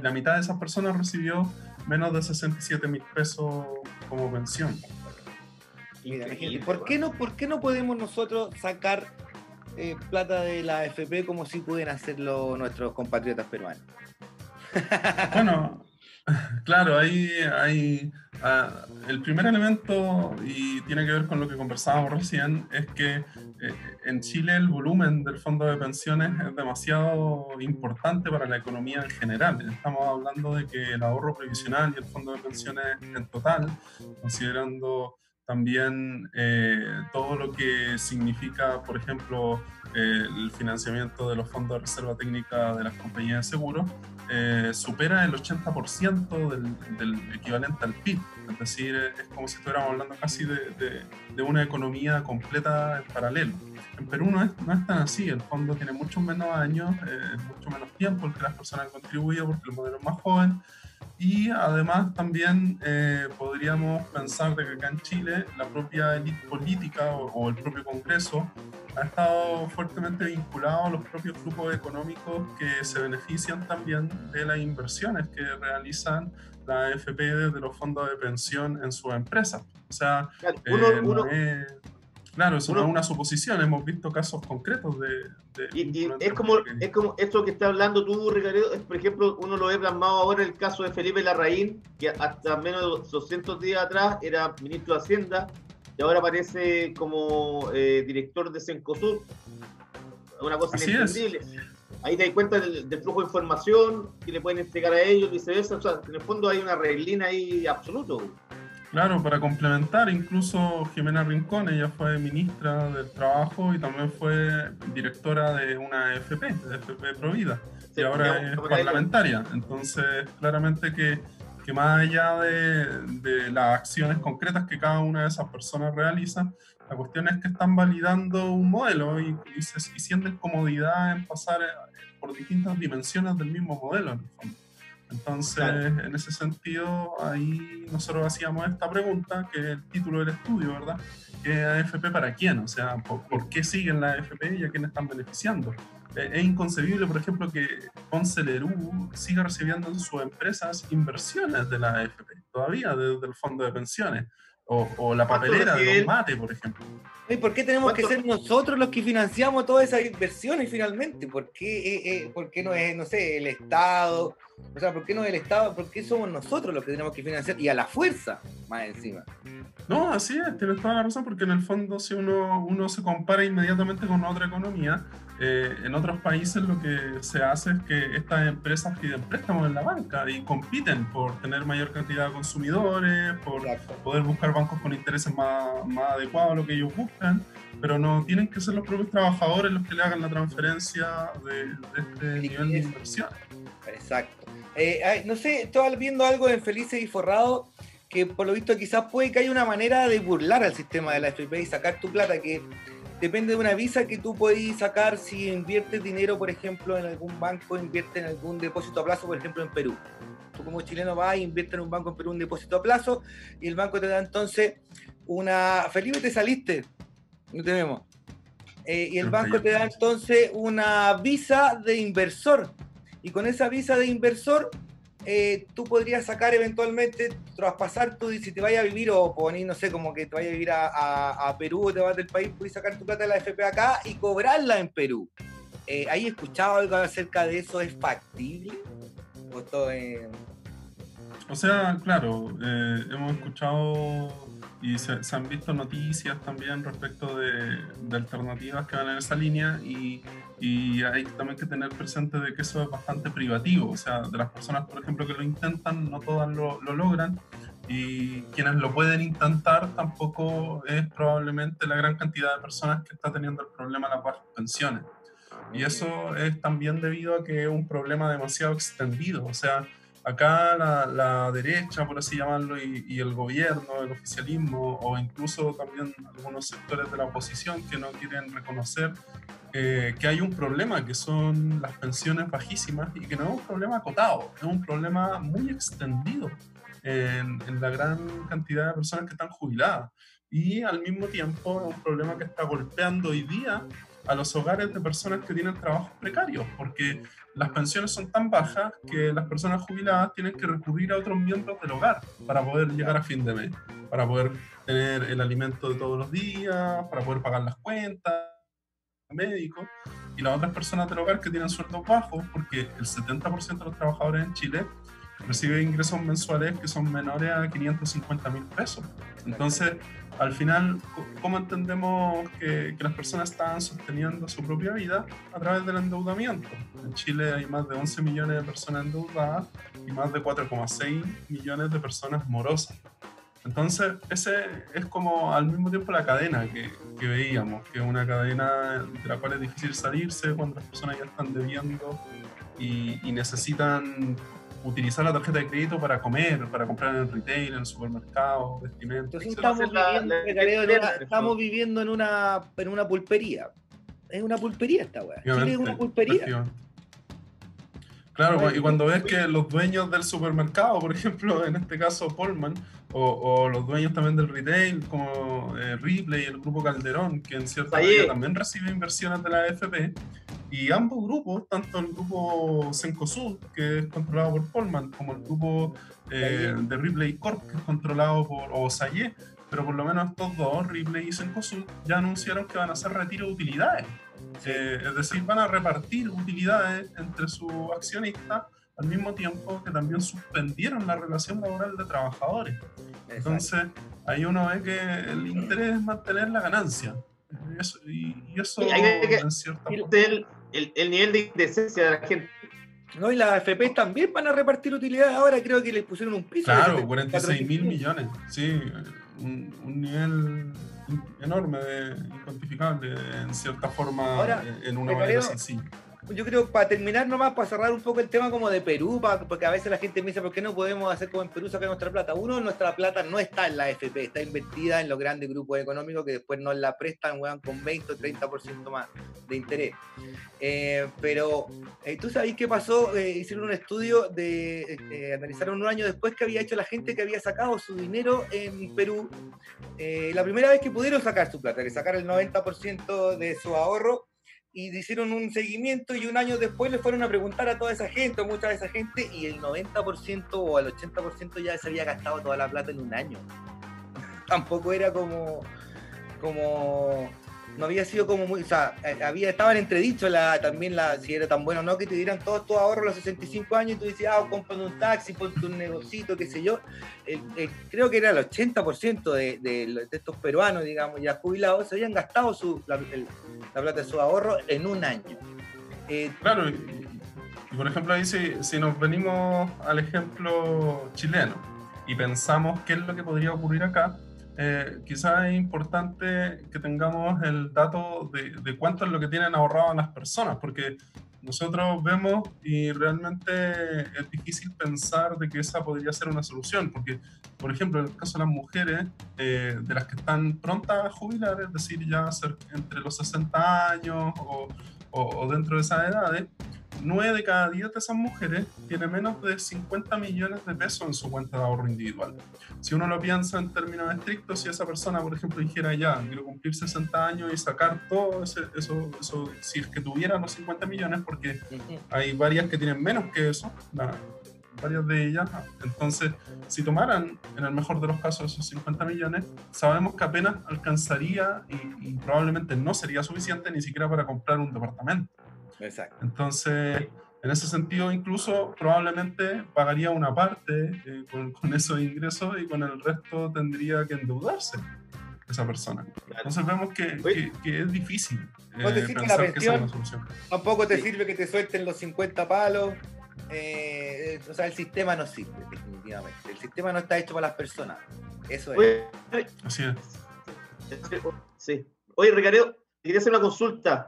la mitad de esas personas recibió menos de 67 mil pesos como pensión. Mira, ¿por qué, no, ¿por qué no podemos nosotros sacar eh, plata de la AFP como si pueden hacerlo nuestros compatriotas peruanos? Bueno, claro, ahí hay uh, el primer elemento y tiene que ver con lo que conversábamos recién es que eh, en Chile el volumen del fondo de pensiones es demasiado importante para la economía en general. Estamos hablando de que el ahorro previsional y el fondo de pensiones en total, considerando también eh, todo lo que significa, por ejemplo, el financiamiento de los fondos de reserva técnica de las compañías de seguros, eh, supera el 80% del, del, equivalente al PIB. Es decir, es como si estuviéramos hablando casi de, una economía completa en paralelo. En Perú no es, no es, tan así, el fondo tiene mucho menos años, eh, mucho menos tiempo el que las personas han contribuido porque el modelo es más joven y además también eh, podríamos pensar de que acá en Chile la propia élite política o, o, el propio Congreso ha estado fuertemente vinculado a los propios grupos económicos que se benefician también de las inversiones que realizan la AFP desde los fondos de pensión en sus empresas. O sea, uno, eh, uno, es, Claro, es una, suposición, hemos visto casos concretos de... de y, y es, como, es como esto que está hablando tú, Ricardo, es, por ejemplo, uno lo ve plasmado ahora en el caso de Felipe Larraín, que hasta menos de 200 días atrás era ministro de Hacienda, y ahora aparece como eh, director de Cencosud. Una cosa Así inentendible. Ahí te das cuenta del, del flujo de información que le pueden entregar a ellos, viceversa. O sea, en el fondo hay una reglina ahí absoluto. Claro, para complementar, incluso Jimena Rincón, ella fue ministra del Trabajo y también fue directora de una FP, de FP Provida, Sí, y ahora es parlamentaria. Entonces, claramente que, que más allá de, de las acciones concretas que cada una de esas personas realiza, la cuestión es que están validando un modelo y, y, se, y sienten comodidad en pasar eh, por distintas dimensiones del mismo modelo, en el fondo. Entonces, Claro. en ese sentido, ahí nosotros hacíamos esta pregunta, que es el título del estudio, ¿verdad? ¿Qué es AFP para quién? O sea, ¿por, por qué siguen la AFP y a quién están beneficiando? Eh, es inconcebible, por ejemplo, que Ponce Lerú siga recibiendo en sus empresas inversiones de la AFP, todavía desde el fondo de pensiones, o, o la ¿Cuánto papelera de Don Mate, por ejemplo. ¿Y por qué tenemos que ¿Cuánto- ser nosotros los que financiamos todas esas inversiones finalmente? ¿Por qué, eh, eh, por qué no es, no sé, el Estado? O sea, ¿por qué no es el Estado? ¿Por qué somos nosotros los que tenemos que financiar? Y a la fuerza, más encima. No, así es, tienes toda la razón, porque en el fondo si uno, uno se compara inmediatamente con otra economía, eh, en otros países lo que se hace es que estas empresas piden préstamos en la banca y compiten por tener mayor cantidad de consumidores, por poder buscar bancos con intereses más, más adecuados a lo que ellos buscan, pero no tienen que ser los propios trabajadores los que le hagan la transferencia de, de este nivel de inversión. Exacto. Eh, ay, no sé, estaba viendo algo en Felices y Forrado que por lo visto quizás puede que haya una manera de burlar al sistema de la FP y sacar tu plata, que depende de una visa que tú podés sacar si inviertes dinero, por ejemplo, en algún banco, invierte en algún depósito a plazo, por ejemplo, en Perú. Tú como chileno vas e inviertes en un banco en Perú un depósito a plazo y el banco te da entonces una... Felipe, te saliste. No te vemos. Eh, y el banco te da entonces una visa de inversor. Y con esa visa de inversor, eh, tú podrías sacar eventualmente, traspasar tu, si te vayas a vivir o poner, no sé, como que te vayas a vivir a, a- a Perú o te vas del país, puedes sacar tu plata de la FP acá y cobrarla en Perú. Eh, ¿Hay escuchado algo acerca de eso? ¿Es factible? ¿O es- O sea, claro, eh, hemos escuchado y se, se han visto noticias también respecto de, de alternativas que van en esa línea y, y hay también que tener presente de que eso es bastante privativo, o sea, de las personas, por ejemplo, que lo intentan, no todas lo, lo logran y quienes lo pueden intentar tampoco es probablemente la gran cantidad de personas que está teniendo el problema de las bajas pensiones. Y eso es también debido a que es un problema demasiado extendido. O sea, acá la, la derecha, por así llamarlo, y, y el gobierno, el oficialismo, o incluso también algunos sectores de la oposición que no quieren reconocer eh, que hay un problema, que son las pensiones bajísimas, y que no es un problema acotado, es un problema muy extendido en, en la gran cantidad de personas que están jubiladas. Y al mismo tiempo es un problema que está golpeando hoy día a los hogares de personas que tienen trabajos precarios, porque las pensiones son tan bajas que las personas jubiladas tienen que recurrir a otros miembros del hogar para poder llegar a fin de mes, para poder tener el alimento de todos los días, para poder pagar las cuentas, médicos, y las otras personas del hogar que tienen sueldos bajos, porque el 70% de los trabajadores en Chile recibe ingresos mensuales que son menores a 550 mil pesos. Entonces, al final, ¿cómo entendemos que, que las personas están sosteniendo su propia vida? A través del endeudamiento. En Chile hay más de 11 millones de personas endeudadas y más de 4,6 millones de personas morosas. Entonces, ese es como al mismo tiempo la cadena que, que veíamos, que es una cadena de la cual es difícil salirse cuando las personas ya están debiendo y, y necesitan utilizar la tarjeta de crédito para comer, para comprar en el retail, en el supermercado, vestimenta. Estamos, ser la- viviendo, la- Pecareo, en una- la- estamos viviendo en una, en una pulpería. Es una pulpería esta weá. Chile es una Efectivamente, pulpería. Claro, y cuando ves que los dueños del supermercado, por (laughs) ejemplo, en este caso Polman, o, o los dueños también del retail, como eh, Ripley, el grupo Calderón, que en cierta Ahí. medida también recibe inversiones de la AFP, y ambos grupos, tanto el grupo Cencosud, que es controlado por Polman, como el grupo eh, de Ripley Corp, que es controlado por o Sayé, pero por lo menos estos dos, Ripley y Cencosud, ya anunciaron que van a hacer retiro de utilidades. Eh, es decir, van a repartir utilidades entre sus accionistas al mismo tiempo que también suspendieron la relación laboral de trabajadores. Entonces, ahí uno ve que el interés es mantener la ganancia. Y eso, y, y eso hay que- en cierta forma- el, el, el nivel de indecencia de la gente. No, y las AFP también van a repartir utilidades ahora, creo que le pusieron un piso. Claro, 74 46 mil millones. Sí, un, un nivel enorme, de, incuantificable, en cierta forma, Ahora, eh, en una manera creo- sencilla. Yo creo, para terminar nomás, para cerrar un poco el tema como de Perú, porque a veces la gente me dice, ¿por qué no podemos hacer como en Perú sacar nuestra plata? Uno, nuestra plata no está en la AFP, está invertida en los grandes grupos económicos que después nos la prestan, weón, con 20 o 30% más de interés. Eh, pero, eh, ¿tú sabes qué pasó? Eh, hicieron un estudio de, analizaron un año después que había hecho la gente que había sacado su dinero en Perú. La primera vez que pudieron sacar su plata, que sacar el 90% de su ahorro, y hicieron un seguimiento y un año después le fueron a preguntar a toda esa gente, a mucha de esa gente, y el 90% o el 80% ya se había gastado toda la plata en un año. (laughs) Tampoco era como, como, no había sido como muy, o sea, eh, había, estaban entredichos la, también la, si era tan bueno o no que te dieran todos tus ahorros a los 65 años y tú decías, ah, compra un taxi, ponte un negocito, qué sé yo. Creo que era el 80% de, de, estos peruanos, digamos, ya jubilados, se habían gastado su, la, plata de su ahorro en un año. Eh, Claro, y por ejemplo ahí si, si nos venimos al ejemplo chileno y pensamos qué es lo que podría ocurrir acá, eh, quizás es importante que tengamos el dato de, cuánto es lo que tienen ahorrado las personas, porque nosotros vemos y realmente es difícil pensar de que esa podría ser una solución, porque, por ejemplo, en el caso de las mujeres, eh, de las que están prontas a jubilar, es decir, ya entre los 60 años o, o- o dentro de esas edades, 9 de cada 10 de esas mujeres tiene menos de 50 millones de pesos en su cuenta de ahorro individual. Si uno lo piensa en términos estrictos, si esa persona, por ejemplo, dijera ya, quiero cumplir 60 años y sacar todo ese- eso, eso, si es que tuviera los 50 millones, porque hay varias que tienen menos que eso, la- varias de ellas. Entonces, si tomaran, en el mejor de los casos, esos 50 millones, sabemos que apenas alcanzaría y, y probablemente no sería suficiente ni siquiera para comprar un departamento. Exacto. Entonces, en ese sentido, incluso probablemente pagaría una parte eh, con, con esos ingresos y con el resto tendría que endeudarse esa persona. Entonces vemos que, que- que es difícil ¿No te eh, la pensar que esa es pensión? una solución. Tampoco te Sí. sirve que te suelten los 50 palos. Eh, o sea, el sistema no sirve, definitivamente. El sistema no está hecho para las personas. Eso es. Oye, Así es. Sí. Oye, Ricardo, quería hacer una consulta.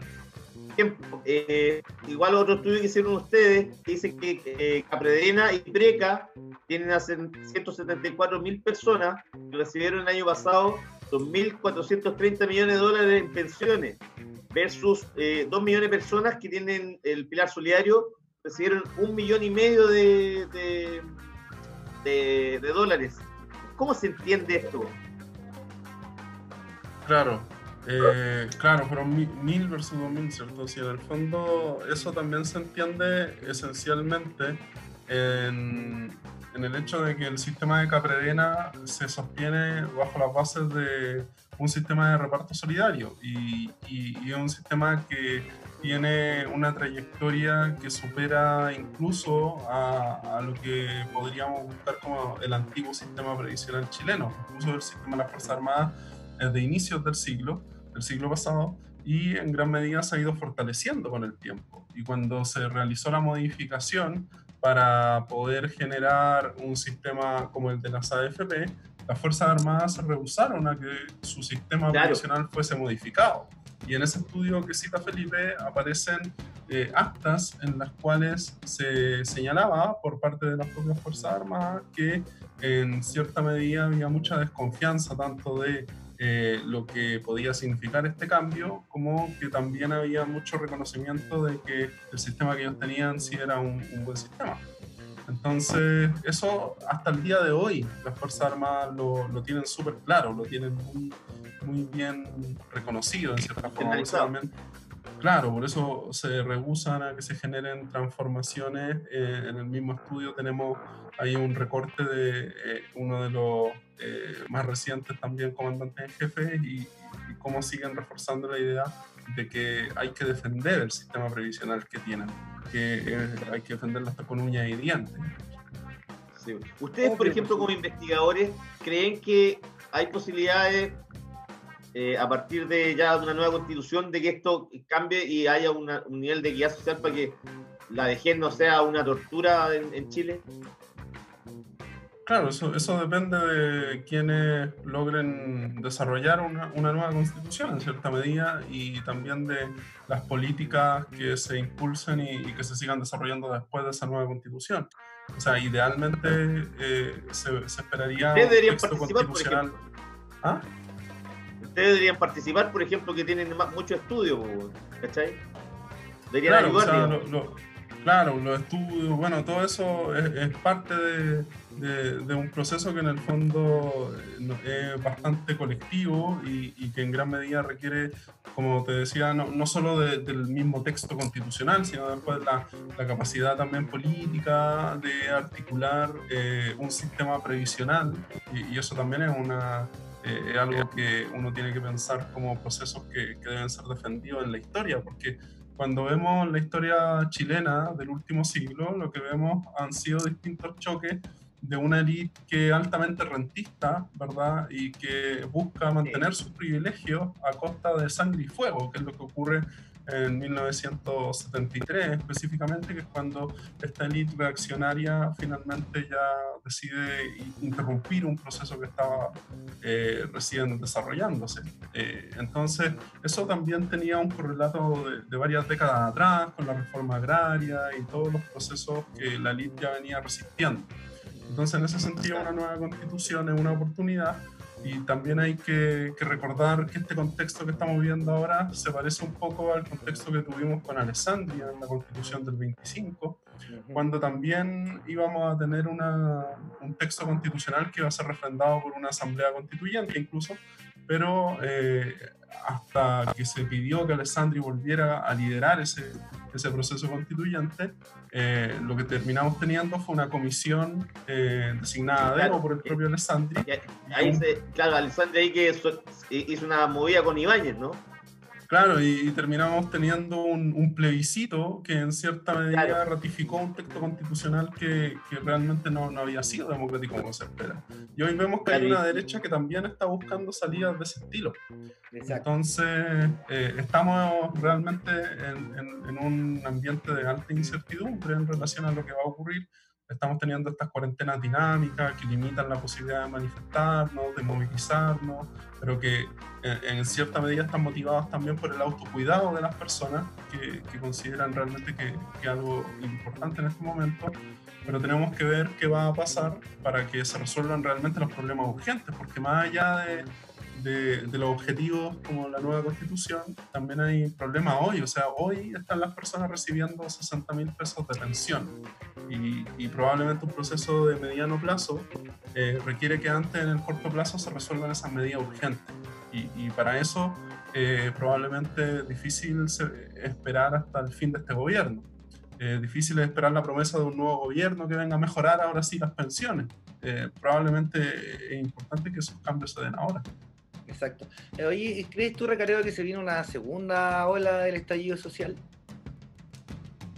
Por ejemplo, eh, igual otro estudio que hicieron ustedes que dicen que eh, Capredena y Preca tienen a 174 mil personas que recibieron el año pasado 2.430 millones de dólares en pensiones versus eh, 2 millones de personas que tienen el pilar solidario recibieron un millón y medio de, de, de- dólares. ¿Cómo se entiende esto? Claro, eh, claro, pero mi- mil versus dos mil, ¿cierto? Si en el fondo eso también se entiende esencialmente en, en el hecho de que el sistema de Capredena se sostiene bajo las bases de un sistema de reparto solidario y, y- y un sistema que tiene una trayectoria que supera incluso a, a lo que podríamos buscar como el antiguo sistema previsional chileno, incluso el sistema de las Fuerzas Armadas es de inicios del siglo, del siglo pasado, y en gran medida se ha ido fortaleciendo con el tiempo. Y cuando se realizó la modificación para poder generar un sistema como el de las AFP, las Fuerzas Armadas se rehusaron a que su sistema Claro. profesional fuese modificado. Y en ese estudio que cita Felipe aparecen eh, actas en las cuales se señalaba por parte de las propias Fuerzas Armadas que en cierta medida había mucha desconfianza tanto de eh, lo que podía significar este cambio, como que también había mucho reconocimiento de que el sistema que ellos tenían sí era un, un buen sistema. Entonces, eso hasta el día de hoy las Fuerzas Armadas lo, lo tienen súper claro, lo tienen muy, muy bien reconocido en cierta forma. Claro, por eso se rehusan a que se generen transformaciones. Eh, en el mismo estudio tenemos ahí un recorte de eh, uno de los eh, más recientes también comandantes en jefe y, y cómo siguen reforzando la idea de que hay que defender el sistema previsional que tienen, que eh, hay que defenderlo hasta con uñas y dientes. Sí. Ustedes, por ejemplo, como investigadores, ¿creen que hay posibilidades eh, a partir de ya una nueva constitución de que esto cambie y haya una- un nivel de guía social para que la vejez no sea una tortura en, en Chile? Claro, eso, eso depende de quienes logren desarrollar una, una nueva constitución en cierta medida y también de las políticas que se impulsen y, y que se sigan desarrollando después de esa nueva constitución. O sea, idealmente eh, se, se esperaría un texto participar, constitucional. ¿Ah? Ustedes deberían participar, por ejemplo, que tienen más- mucho estudio, ¿cachai? Deberían Claro, o ayudar, sea, digamos. lo- lo- claro, los estudios, bueno, todo eso es, es parte de, de- de un proceso que en el fondo eh, es bastante colectivo y, y que en gran medida requiere, como te decía, no, no solo de- del mismo texto constitucional, sino después la, la capacidad también política de articular eh, un sistema previsional y, y eso también es una... eh, es algo que uno tiene que pensar como procesos que, que deben ser defendidos en la historia, porque cuando vemos la historia chilena del último siglo, lo que vemos han sido distintos choques de una élite que es altamente rentista, ¿verdad? Y que busca mantener sus privilegios a costa de sangre y fuego, que es lo que ocurre en 1973 específicamente, que es cuando esta élite reaccionaria finalmente ya decide interrumpir un proceso que estaba eh, recién desarrollándose. Eh, entonces, eso también tenía un correlato de, de varias décadas atrás con la reforma agraria y todos los procesos que la élite ya venía resistiendo. Entonces, en ese sentido, una nueva constitución es una oportunidad y también hay que, que recordar que este contexto que estamos viendo ahora se parece un poco al contexto que tuvimos con Alessandria en la constitución del 25, cuando también íbamos a tener una- un texto constitucional que iba a ser refrendado por una asamblea constituyente incluso, pero eh, hasta que se pidió que Alessandri volviera a liderar ese, ese proceso constituyente, eh, lo que terminamos teniendo fue una comisión eh, designada a dedo por el propio Alessandri. Ahí se, claro, Alessandro ahí que hizo una movida con Ibáñez, ¿no? Claro, y, y terminamos teniendo un, un plebiscito que en cierta medida Claro. ratificó un texto constitucional que, que realmente no, no había sido democrático como se espera. Y hoy vemos que hay Claro, y- una derecha que también está buscando salidas de ese estilo. Exacto. Entonces, eh, estamos realmente en, en- en un ambiente de alta incertidumbre en relación a lo que va a ocurrir. Estamos teniendo estas cuarentenas dinámicas que limitan la posibilidad de manifestarnos, de movilizarnos, pero que en, en cierta medida están motivados también por el autocuidado de las personas que, que consideran realmente que que algo importante en este momento. Pero tenemos que ver qué va a pasar para que se resuelvan realmente los problemas urgentes, porque más allá de, de, de los objetivos como la nueva constitución, también hay problemas hoy. O sea, hoy están las personas recibiendo 60 mil pesos de pensión y, y probablemente un proceso de mediano plazo eh, requiere que antes en el corto plazo se resuelvan esas medidas urgentes. Y, y para eso eh, probablemente difícil esperar hasta el fin de este gobierno. Eh, difícil es esperar la promesa de un nuevo gobierno que venga a mejorar ahora sí las pensiones. Eh, probablemente es importante que esos cambios se den ahora. Exacto. Eh, Oye, ¿crees tú, Recareo, que se viene una segunda ola del estallido social?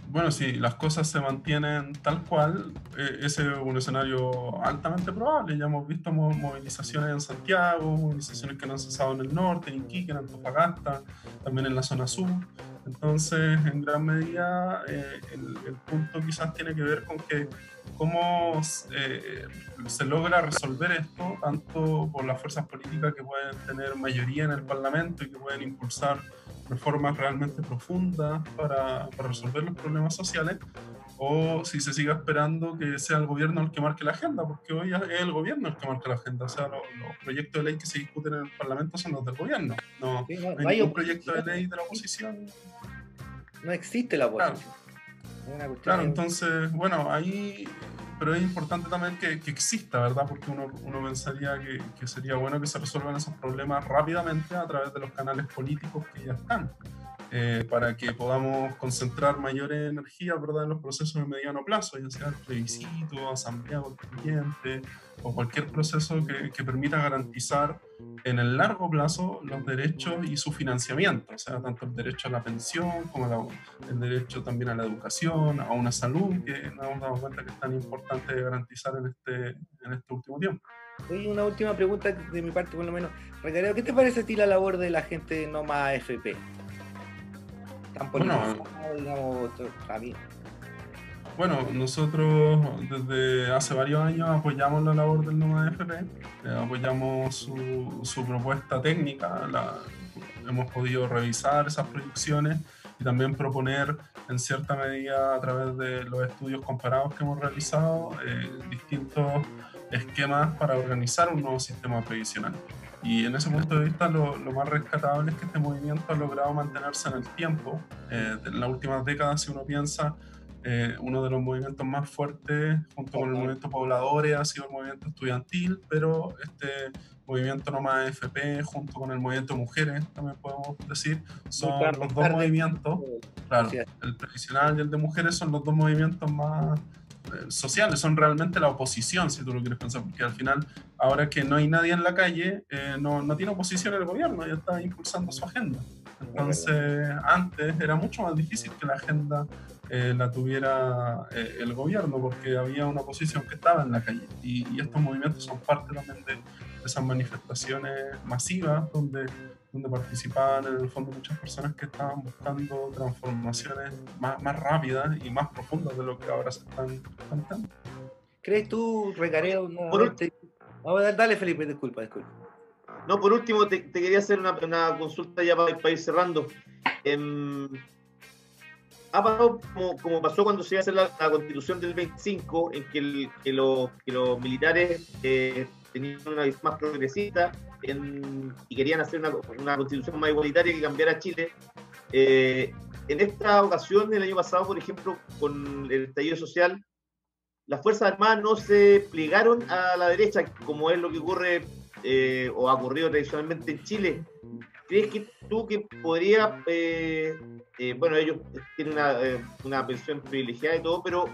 Bueno, si las cosas se mantienen tal cual, eh, ese es un escenario altamente probable. Ya hemos visto mo- movilizaciones en Santiago, movilizaciones que no han cesado en el norte, en Iquique, en Antofagasta, también en la zona sur. Entonces, en gran medida, eh, el, punto quizás tiene que ver con que cómo eh, se logra resolver esto, tanto por las fuerzas políticas que pueden tener mayoría en el Parlamento y que pueden impulsar reformas realmente profundas para, para resolver los problemas sociales, o si se sigue esperando que sea el gobierno el que marque la agenda, porque hoy es el gobierno el que marca la agenda, o sea, lo- los, proyectos de ley que se discuten en el Parlamento son los del gobierno, no, Sí, no, no hay ningún proyecto de ley de la oposición. No existe la Claro. oposición. Cuestión- Claro, entonces, bueno, ahí, pero es importante también que, que exista, ¿verdad? Porque uno, uno pensaría que, que sería bueno que se resuelvan esos problemas rápidamente a través de los canales políticos que ya están. Eh, para que podamos concentrar mayor energía ¿verdad? en los procesos de mediano plazo, ya sea el plebiscito, asamblea constituyente o cualquier proceso que, que permita garantizar en el largo plazo los derechos y su financiamiento, o sea, tanto el derecho a la pensión como la- el derecho también a la educación, a una salud, que nos hemos dado cuenta que es tan importante garantizar en este, en este último tiempo. Oye, una última pregunta de mi parte, por lo menos. Recareo, ¿qué te parece a ti la labor de la gente de Noma AFP? Tan Bueno, digamos. Bueno, nosotros desde hace varios años apoyamos la labor del NOMA FP, eh, apoyamos su, su propuesta técnica, la- hemos podido revisar esas proyecciones y también proponer en cierta medida a través de los estudios comparados que hemos realizado eh, distintos esquemas para organizar un nuevo sistema previsional. Y en ese punto de vista lo, lo más rescatable es que este movimiento ha logrado mantenerse en el tiempo. Eh, en las últimas décadas, si uno piensa, eh, uno de los movimientos más fuertes, junto con el movimiento pobladores, ha sido el movimiento estudiantil, pero este movimiento Nomás FP, junto con el movimiento mujeres, también podemos decir, son los dos movimientos, claro, el tradicional y el de mujeres son los dos movimientos más sociales, son realmente la oposición, si tú lo quieres pensar, porque al final, ahora que no hay nadie en la calle, eh, no, no tiene oposición el gobierno, ya está impulsando su agenda. Entonces, antes era mucho más difícil que la agenda eh, la tuviera eh, el gobierno, porque había una oposición que estaba en la calle. Y, y estos movimientos son parte también de esas manifestaciones masivas, donde, donde participaban en el fondo muchas personas que estaban buscando transformaciones más, más rápidas y más profundas de lo que ahora se están planteando. ¿Crees tú, Recareo? No, Por te- Vamos a dar- dale, Felipe, disculpa, disculpa. No, por último, te, te quería hacer una, una consulta ya para, para ir cerrando. Em, ha pasado como, como pasó cuando se iba a hacer la, la constitución del 25, en que, el- que los, que los militares eh, tenían una visión más progresista y querían hacer una, una constitución más igualitaria que cambiara Chile. Eh, en esta ocasión, el año pasado, por ejemplo, con el estallido social, las Fuerzas Armadas no se plegaron a la derecha, como es lo que ocurre eh, o ha ocurrido tradicionalmente en Chile. ¿Crees que tú que podría, eh, eh, bueno, ellos tienen una, eh, una pensión privilegiada y todo, pero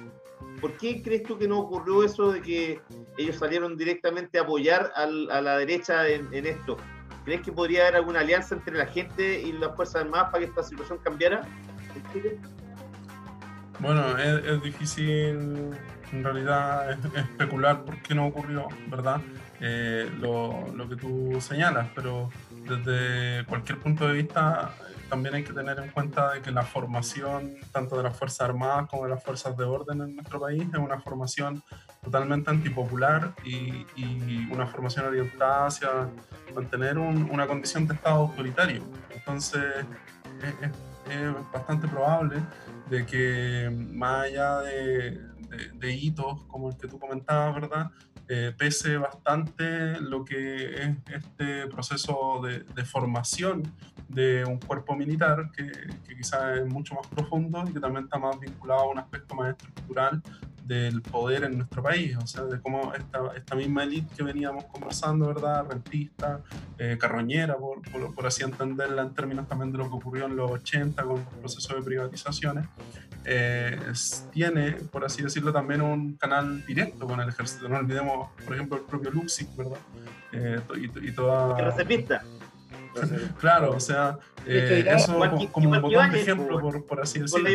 ¿por qué crees tú que no ocurrió eso de que ellos salieron directamente a apoyar al- a la derecha en, esto? ¿Crees que podría haber alguna alianza entre la gente y las Fuerzas Armadas para que esta situación cambiara? Bueno, es, difícil en realidad es- especular por qué no ocurrió, ¿verdad? Eh, lo, lo que tú señalas, pero desde cualquier punto de vista también hay que tener en cuenta de que la formación tanto de las Fuerzas Armadas como de las Fuerzas de Orden en nuestro país es una formación totalmente antipopular y, y una formación orientada hacia mantener un- una condición de Estado autoritario. Entonces, es- es- es bastante probable de que más allá de, de- de hitos como el que tú comentabas, ¿verdad? Eh, pese bastante lo que es este proceso de, de formación de un cuerpo militar que, que quizás es mucho más profundo y que también está más vinculado a un aspecto más estructural del poder en nuestro país, o sea, de cómo esta, esta misma élite que veníamos conversando, ¿verdad? Rentista, eh, carroñera, por, por, por así entenderla en términos también de lo que ocurrió en los 80 con los procesos de privatizaciones, eh, tiene, por así decirlo, también un canal directo con el ejército. No olvidemos, por ejemplo, el propio Luxic, ¿verdad? Eh, y, y toda... ¿Qué reservista? (laughs) Claro, o sea, eh, eso como, como un botón de ejemplo, pues, por, por así decirlo.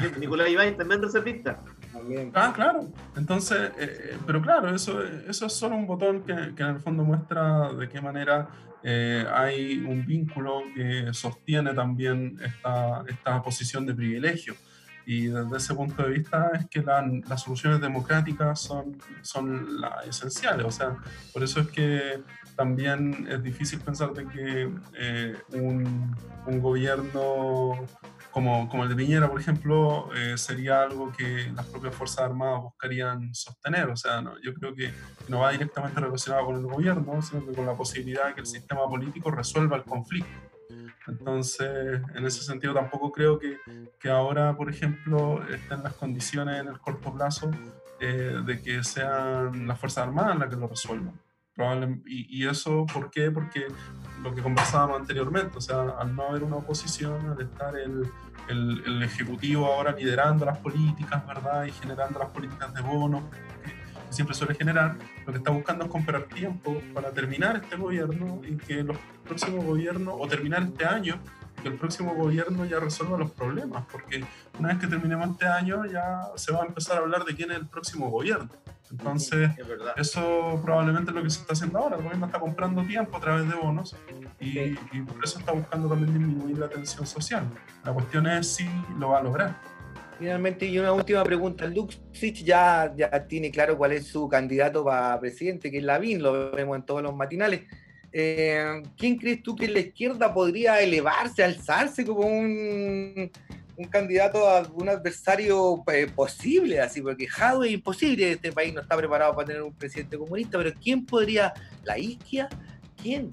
(laughs) Nicolás Ibáñez también reservista. También. Ah, claro. Entonces, eh, pero claro, eso, eso es solo un botón que, que en el fondo muestra de qué manera eh, hay un vínculo que sostiene también esta, esta posición de privilegio. Y desde ese punto de vista es que la- las soluciones democráticas son, son las esenciales. O sea, por eso es que también es difícil pensar de que eh, un, un gobierno como, como el de Piñera, por ejemplo, eh, sería algo que las propias Fuerzas Armadas buscarían sostener. O sea, no, yo creo que no va directamente relacionado con el gobierno, sino que con la posibilidad de que el sistema político resuelva el conflicto. Entonces, en ese sentido, tampoco creo que, que ahora, por ejemplo, estén las condiciones en el corto plazo eh, de que sean las Fuerzas Armadas las que lo resuelvan. Y, y eso, ¿por qué? Porque lo que conversábamos anteriormente, o sea, al no haber una oposición, al estar el, el, Ejecutivo ahora liderando las políticas, ¿verdad? Y generando las políticas de bonos, que, que siempre suele generar, lo que está buscando es comprar tiempo para terminar este gobierno y que los próximos gobiernos, o terminar este año, que el próximo gobierno ya resuelva los problemas, porque una vez que terminemos este año ya se va a empezar a hablar de quién es el próximo gobierno. Entonces, Es eso probablemente es lo que se está haciendo ahora. El gobierno está comprando tiempo a través de bonos y, Sí. y por eso está buscando también disminuir la tensión social. La cuestión es si lo va a lograr. Finalmente, y una última pregunta. Luxich ya, ya tiene claro cuál es su candidato para presidente, que es Lavín, lo vemos en todos los matinales. Eh, ¿Quién crees tú que la izquierda podría elevarse, alzarse como un, un candidato a un adversario eh, posible? Así, porque Jadwe es imposible, este país no está preparado para tener un presidente comunista, pero ¿quién podría? ¿La isquia? ¿Quién?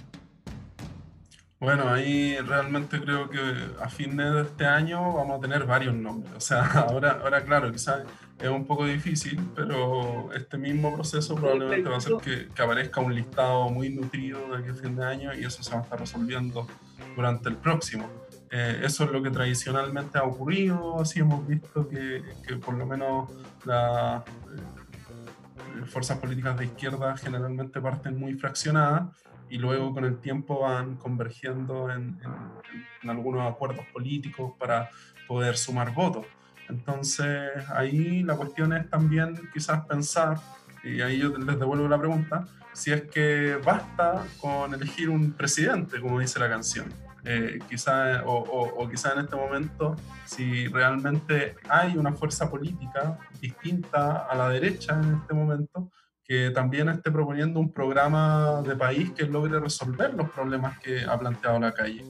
Bueno, ahí realmente creo que a fin de este año vamos a tener varios nombres. O sea, (laughs) ahora, ahora claro, quizás es un poco difícil, pero este mismo proceso probablemente va a hacer que, que aparezca un listado muy nutrido de aquí a fin de año y eso se va a estar resolviendo durante el próximo. Eh, eso es lo que tradicionalmente ha ocurrido, así hemos visto que, por lo menos las eh, fuerzas políticas de izquierda generalmente parten muy fraccionadas y luego con el tiempo van convergiendo en, en- en algunos acuerdos políticos para poder sumar votos. Entonces ahí la cuestión es también quizás pensar, y ahí yo les devuelvo la pregunta, si es que basta con elegir un presidente, como dice la canción. Eh, quizá, o, o- quizá en este momento, si realmente hay una fuerza política distinta a la derecha en este momento, que también esté proponiendo un programa de país que logre resolver los problemas que ha planteado la calle.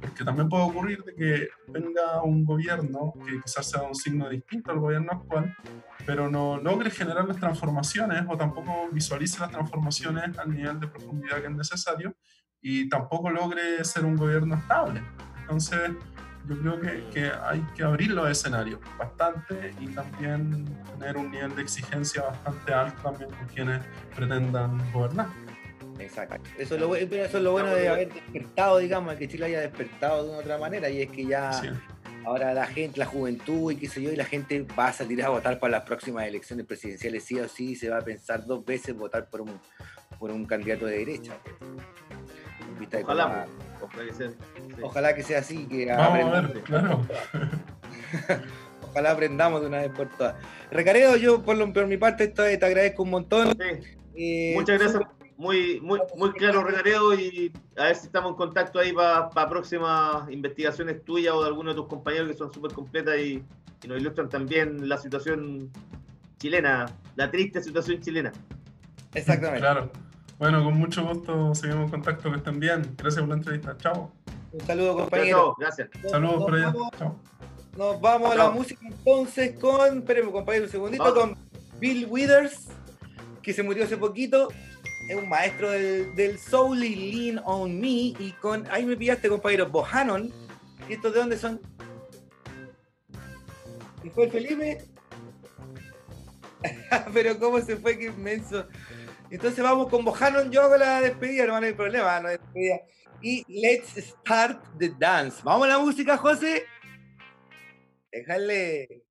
Porque también puede ocurrir de que venga un gobierno que quizás sea un signo distinto al gobierno actual, pero no logre generar las transformaciones o tampoco visualice las transformaciones al nivel de profundidad que es necesario y tampoco logre ser un gobierno estable. Entonces, yo creo que, que hay que abrir los escenarios bastante y también tener un nivel de exigencia bastante alto también con quienes pretendan gobernar. Exacto. Eso es lo, bu- pero eso es lo bueno de haber despertado, digamos, que Chile haya despertado de una otra manera, y es que ya Sí. ahora la gente, la juventud y qué sé yo, y la gente va a salir a votar para las próximas elecciones presidenciales, sí o sí, se va a pensar dos veces votar por un, por un candidato de derecha. Ojalá, Ojalá que sea- sí. ojalá que sea así, que Vamos a aprendamos- ver, claro. (laughs) ojalá aprendamos de una vez por todas. Recareo, yo por, lo, por mi parte te, te agradezco un montón. Sí. Eh, Muchas gracias. Muy, muy, muy claro, Recareo, y a ver si estamos en contacto ahí para próximas investigaciones tuyas o de alguno de tus compañeros que son súper completas y, y nos ilustran también la situación chilena, la triste situación chilena. Exactamente. Claro. Bueno, con mucho gusto seguimos en contacto, que estén bien. Gracias por la entrevista. Chao. Un saludo, compañero. chao. Gracias. Saludos Nos por allá. vamos- Chao. Nos vamos a la música entonces con, espérenme compañero un segundito, Vamos. con Bill Withers, que se murió hace poquito, es un maestro del, del soul y Lean on Me, y con, ahí me pillaste compañero, Bohannon, ¿y estos de dónde son? ¿Y fue el Felipe? (laughs) Pero cómo se fue, qué inmenso. Entonces vamos con Bohannon, yo hago la despedida, no hay problema, no hay despedida. Y let's start the dance. Vamos a la música, José. Déjale.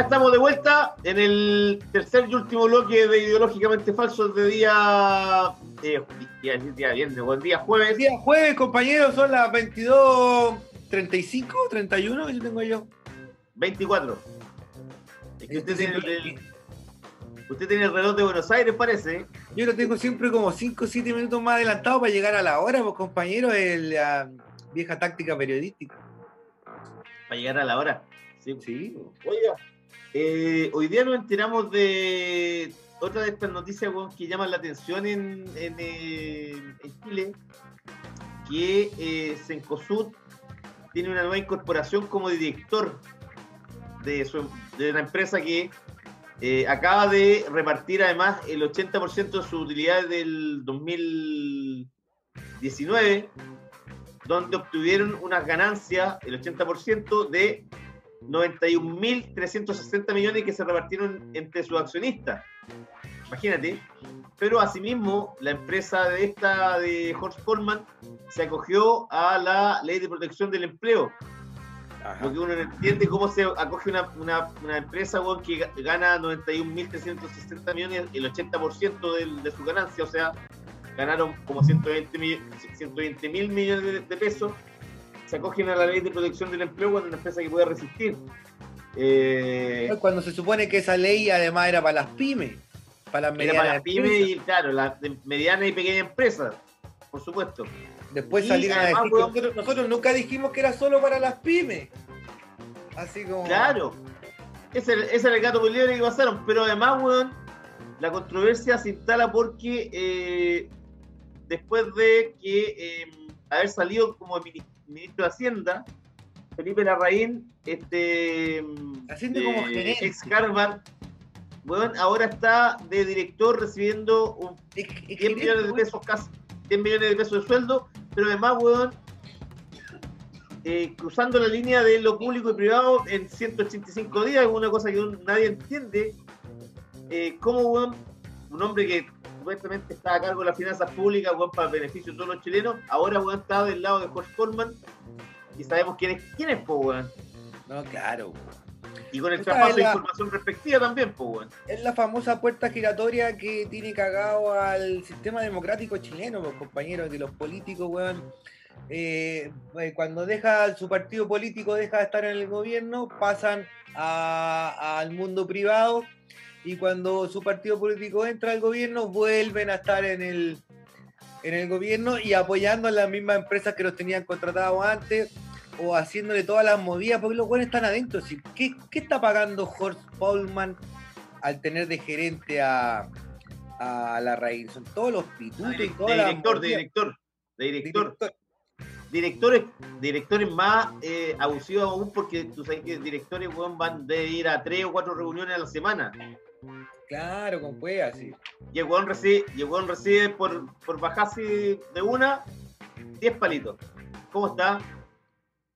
Ya estamos de vuelta en el tercer y último bloque de Ideológicamente Falsos de día. Eh, día, día viernes, buen día jueves. Día jueves, compañeros, son las 22.35, 31 que yo tengo yo. 24. Es que usted tiene, el, usted tiene el reloj de Buenos Aires, parece. Yo lo tengo siempre como 5 o 7 minutos más adelantado para llegar a la hora, pues compañeros, la vieja táctica periodística. Para llegar a la hora. Sí. Sí, Oiga, eh, hoy día nos enteramos de otra de estas noticias que llaman la atención en, eh, Chile, que eh, Cencosud tiene una nueva incorporación como director de, su- de una empresa que eh, acaba de repartir además el 80% de sus utilidades del 2019, donde obtuvieron unas ganancias, el 80% de 91.360 millones que se repartieron entre sus accionistas. Imagínate. Pero asimismo, la empresa de esta de Horst Coleman se acogió a la ley de protección del empleo. Ajá. Lo que uno no entiende cómo se acoge una, una- una empresa que ga- gana 91.360 millones, el 80% del- de su ganancia, o sea, ganaron como 120 mil 120 mil millones de, de pesos, se acogen a la ley de protección del empleo cuando una empresa que puede resistir. Eh, Cuando se supone que esa ley además era para las pymes, para las era medianas para las pymes empresas. y, claro, las medianas y pequeñas empresas, por supuesto. Después Y salieron a decir que nosotros, nosotros nunca dijimos que era solo para las pymes. Así como. Claro. Ese, era- ese era el gato que pasaron. Pero además, weón, la controversia se instala porque eh, después de que eh, haber salido como mini- ministro de Hacienda, Felipe Larraín, este Haciendo como gerente. ex Harvard, weón, ahora está de director recibiendo un Es que- es 10 que- millones de pesos casi 10 millones de pesos de sueldo, pero además, weón, eh, cruzando la línea de lo público y privado en 185 días, es una cosa que nadie entiende. Eh, ¿Cómo, weón, un hombre que supuestamente está a cargo de las finanzas públicas, weón, para el beneficio de todos los chilenos, ahora, weón, está del lado de Jorge Coleman y sabemos quién es, quién es, po, weón. No, claro. Y con el traspaso de información respectiva también, po, weón. Es la famosa puerta giratoria que tiene cagado al sistema democrático chileno, pues, compañeros, que los políticos, weón, eh, eh, cuando deja su partido político, deja de estar en el gobierno, pasan al mundo privado y cuando su partido político entra al gobierno, vuelven a estar en el, en el gobierno y apoyando a las mismas empresas que los tenían contratados antes o haciéndole todas las movidas, porque los buenos están adentro. ¿Qué, qué está pagando Horst Paulman al tener de gerente a, a la raíz? Son todos los pitutos y De todas las director, de director, de director. Director. directores, directores más eh, abusivos aún porque tú sabes que directores weón, van de ir a tres o cuatro reuniones a la semana. Claro, con cueva, sí. Y el weón recibe, y el weón recibe por, por bajarse de una 10 palitos. ¿Cómo está?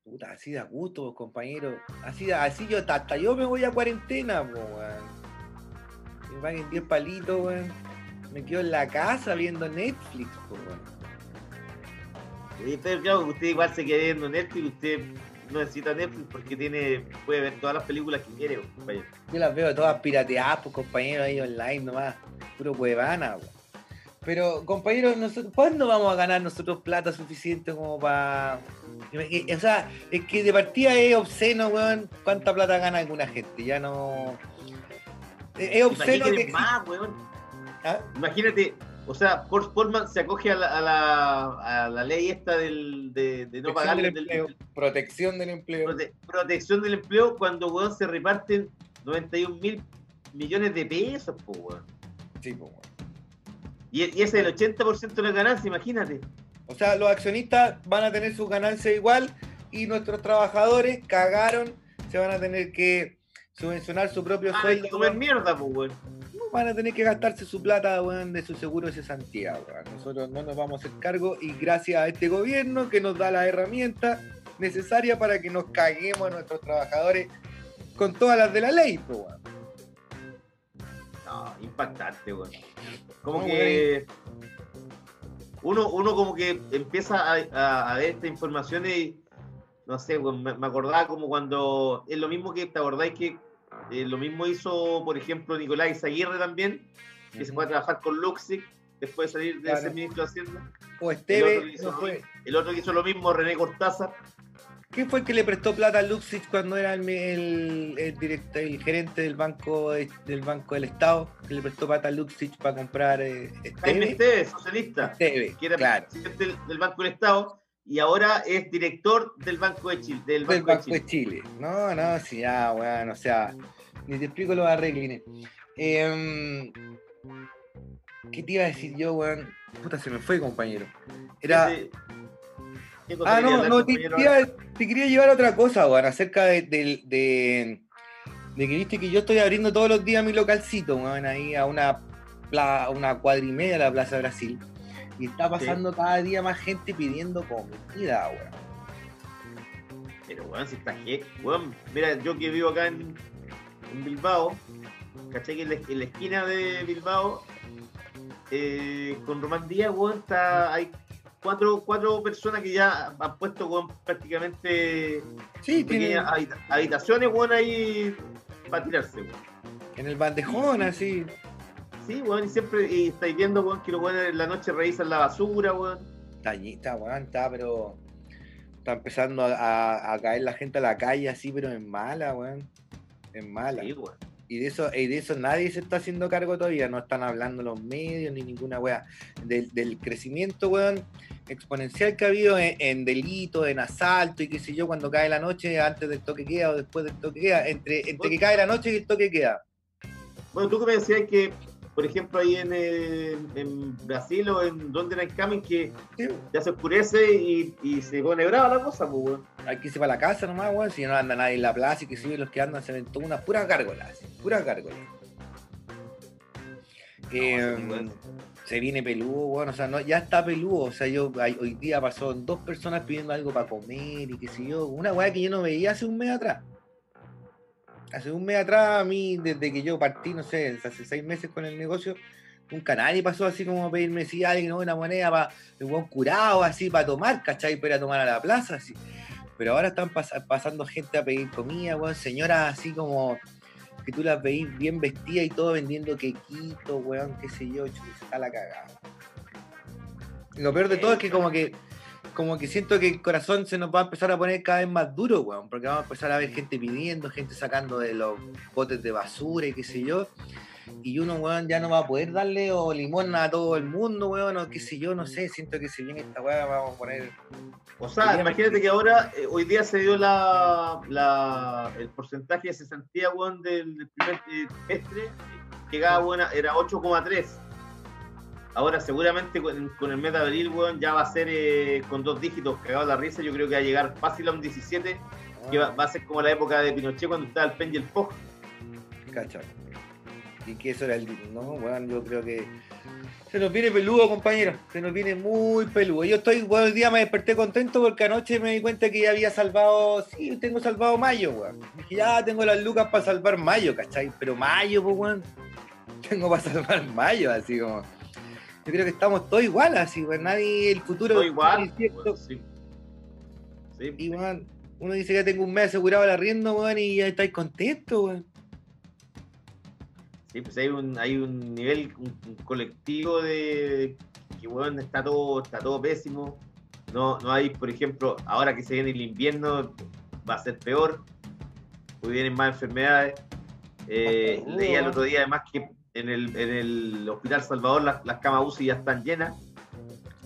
Puta, así da gusto, compañero. Así, da- así yo, hasta yo me voy a cuarentena, po, weón. Me paguen 10 palitos, weón. Me quedo en la casa viendo Netflix, po, weón. Pero claro, usted igual se queda viendo Netflix, usted no necesita Netflix porque tiene puede ver todas las películas que quiere. compañero. Yo las veo todas pirateadas, pues compañeros ahí online nomás. Puro huevana, weón. Pero, compañeros, nosotros, ¿cuándo vamos a ganar nosotros plata suficiente como para. O sea, es que de partida es obsceno, weón, cuánta plata gana alguna gente. Ya no. Es es obsceno Imagínate que. más, weón. ¿Ah? Imagínate, o sea, Horst Polman se acoge a la, a la, a la ley esta del, de, de no pagarle del del- empleo. Protección del empleo. prote- protección del empleo cuando weón se reparten 91 mil millones de pesos, po, weón. Sí, pues, weón. Y, y ese es el 80% de la ganancia, imagínate. O sea, los accionistas van a tener sus ganancias igual y nuestros trabajadores cagaron, se van a tener que subvencionar su propio Ah, sueldo. comer mierda, po, weón. Van a tener que gastarse su plata de su seguro de cesantía. weón. Nosotros no nos vamos a hacer cargo y gracias a este gobierno que nos da la herramienta necesaria para que nos caguemos a nuestros trabajadores con todas las de la ley. pues. No, impactante, weón. Como que uno, uno como que empieza a, a- a ver estas informaciones y, no sé, me acordaba como cuando, es lo mismo que, ¿te acordáis que eh, lo mismo hizo, por ejemplo, Nicolás Aguirre también, que se fue a trabajar con Luxic después de salir de Claro. ser ministro de Hacienda? O El otro, Esteve, no el otro que hizo lo mismo, René Cortázar. ¿Quién fue el que le prestó plata a Luxich cuando era el, el, el gerente del banco de- del banco del Estado? Que le prestó plata a Luxich para comprar eh, Jaime Esteve. Esteves, socialista, Esteve, que era claro, presidente del, del Banco del Estado y ahora es director del Banco de Chile. Del del Banco de Chile. de Chile. No, no, sí, ya, weón, o sea, ni te explico los arreglines. Em, ¿Qué te iba a decir yo, weón? Puta, se me fue, compañero. Era... ¿Qué- qué cosa Ah, no, no, te, quería llevar a otra cosa, weón, acerca de, de, de- de que viste que yo estoy abriendo todos los días mi localcito, weón, ahí a una, a una cuadra y media de la Plaza Brasil. Y está pasando cada día más gente pidiendo comida, weón. Pero, weón, si está weón, mira, yo que vivo acá en, en Bilbao, ¿cachai? Que en la, en la esquina de Bilbao, eh, con Román Díaz, weón, está, hay cuatro, cuatro personas que ya han puesto, weón, prácticamente Sí, tiene, pequeñas habita- habitaciones, weón, ahí para tirarse, weón. en el bandejón, así. Sí, weón, y siempre y estáis viendo, weón, que los weones en la noche revisan la basura, weón. Tañita, weón, está, pero. Está empezando a, a- a caer la gente a la calle así, pero en mala, weón. En mala. Sí. Y de eso, y de eso nadie se está haciendo cargo todavía, no están hablando los medios ni ninguna weá. Del, del crecimiento, weón, exponencial que ha habido en, en delito, en asalto y qué sé yo, cuando cae la noche, antes del toque queda o después del toque queda, entre, entre que cae la noche y el toque queda. Bueno, tú que me decías que, por ejemplo, ahí en, eh, en Brasil o en donde era en Camin, que Sí, ya se oscurece y, y se pone brava la cosa, pues, weón. Hay que irse para la casa nomás, weón, si no anda nadie en la plaza y que si los que andan se ven todas unas puras gárgolas, puras gárgolas. Eh, sí, weón. se viene peludo, weón, o sea, no, ya está peludo, o sea, yo hay- hoy día pasó dos personas pidiendo algo para comer y qué sé yo, una weá que yo no veía hace un mes atrás. Hace un mes atrás, a mí, desde que yo partí, no sé, hace seis meses con el negocio, nunca nadie pasó así como a pedirme si alguien no una moneda para el weón curado, así para tomar, ¿cachai? Para a tomar a la plaza, así. Pero ahora están pas- pasando gente a pedir comida, weón, señoras así como que tú las veís bien vestidas y todo vendiendo quequito, weón, qué sé yo, chuta, está la cagada. Lo peor de todo es que como que como que siento que el corazón se nos va a empezar a poner cada vez más duro, weón, porque vamos a empezar a ver gente pidiendo, gente sacando de los botes de basura y qué sé yo. Y uno, weón, ya no va a poder darle o limón a todo el mundo, weón, o qué sé yo, no sé, siento que si viene esta weá vamos a poner... O sea, imagínate que ahora, eh, hoy día se dio la, la- el porcentaje de cesantía, weón, del, del primer eh, trimestre, llegaba, weón, a- era 8,3. Ahora seguramente con, con el mes de abril, weón, ya va a ser eh, con dos dígitos, cagado la risa, yo creo que va a llegar fácil a un 17, que va, va a ser como la época de Pinochet cuando estaba el pen y el. Cacha. Y que eso era el no, weón, yo creo que se nos viene peludo, compañero. Se nos viene muy peludo. Yo estoy, bueno, el día me desperté contento porque anoche me di cuenta que ya había salvado, sí, tengo salvado mayo, weón. Dije, ya tengo las lucas para salvar mayo, ¿cachai? Pero mayo, pues, weón. Tengo para salvar mayo, así como. Yo creo que estamos todos igual, así, weón. Nadie, el futuro Todo igual. weón, sí. Sí. Y, weón, uno dice que ya tengo un mes asegurado el arriendo, weón, y ya estáis contentos, weón. Sí, pues hay un, hay un nivel, un, un colectivo de que weón, está todo, está todo pésimo. No, no hay, por ejemplo, ahora que se viene el invierno, va a ser peor, porque vienen más enfermedades. Eh, leía el otro día además que en el, en el Hospital Salvador las, las camas UCI ya están llenas.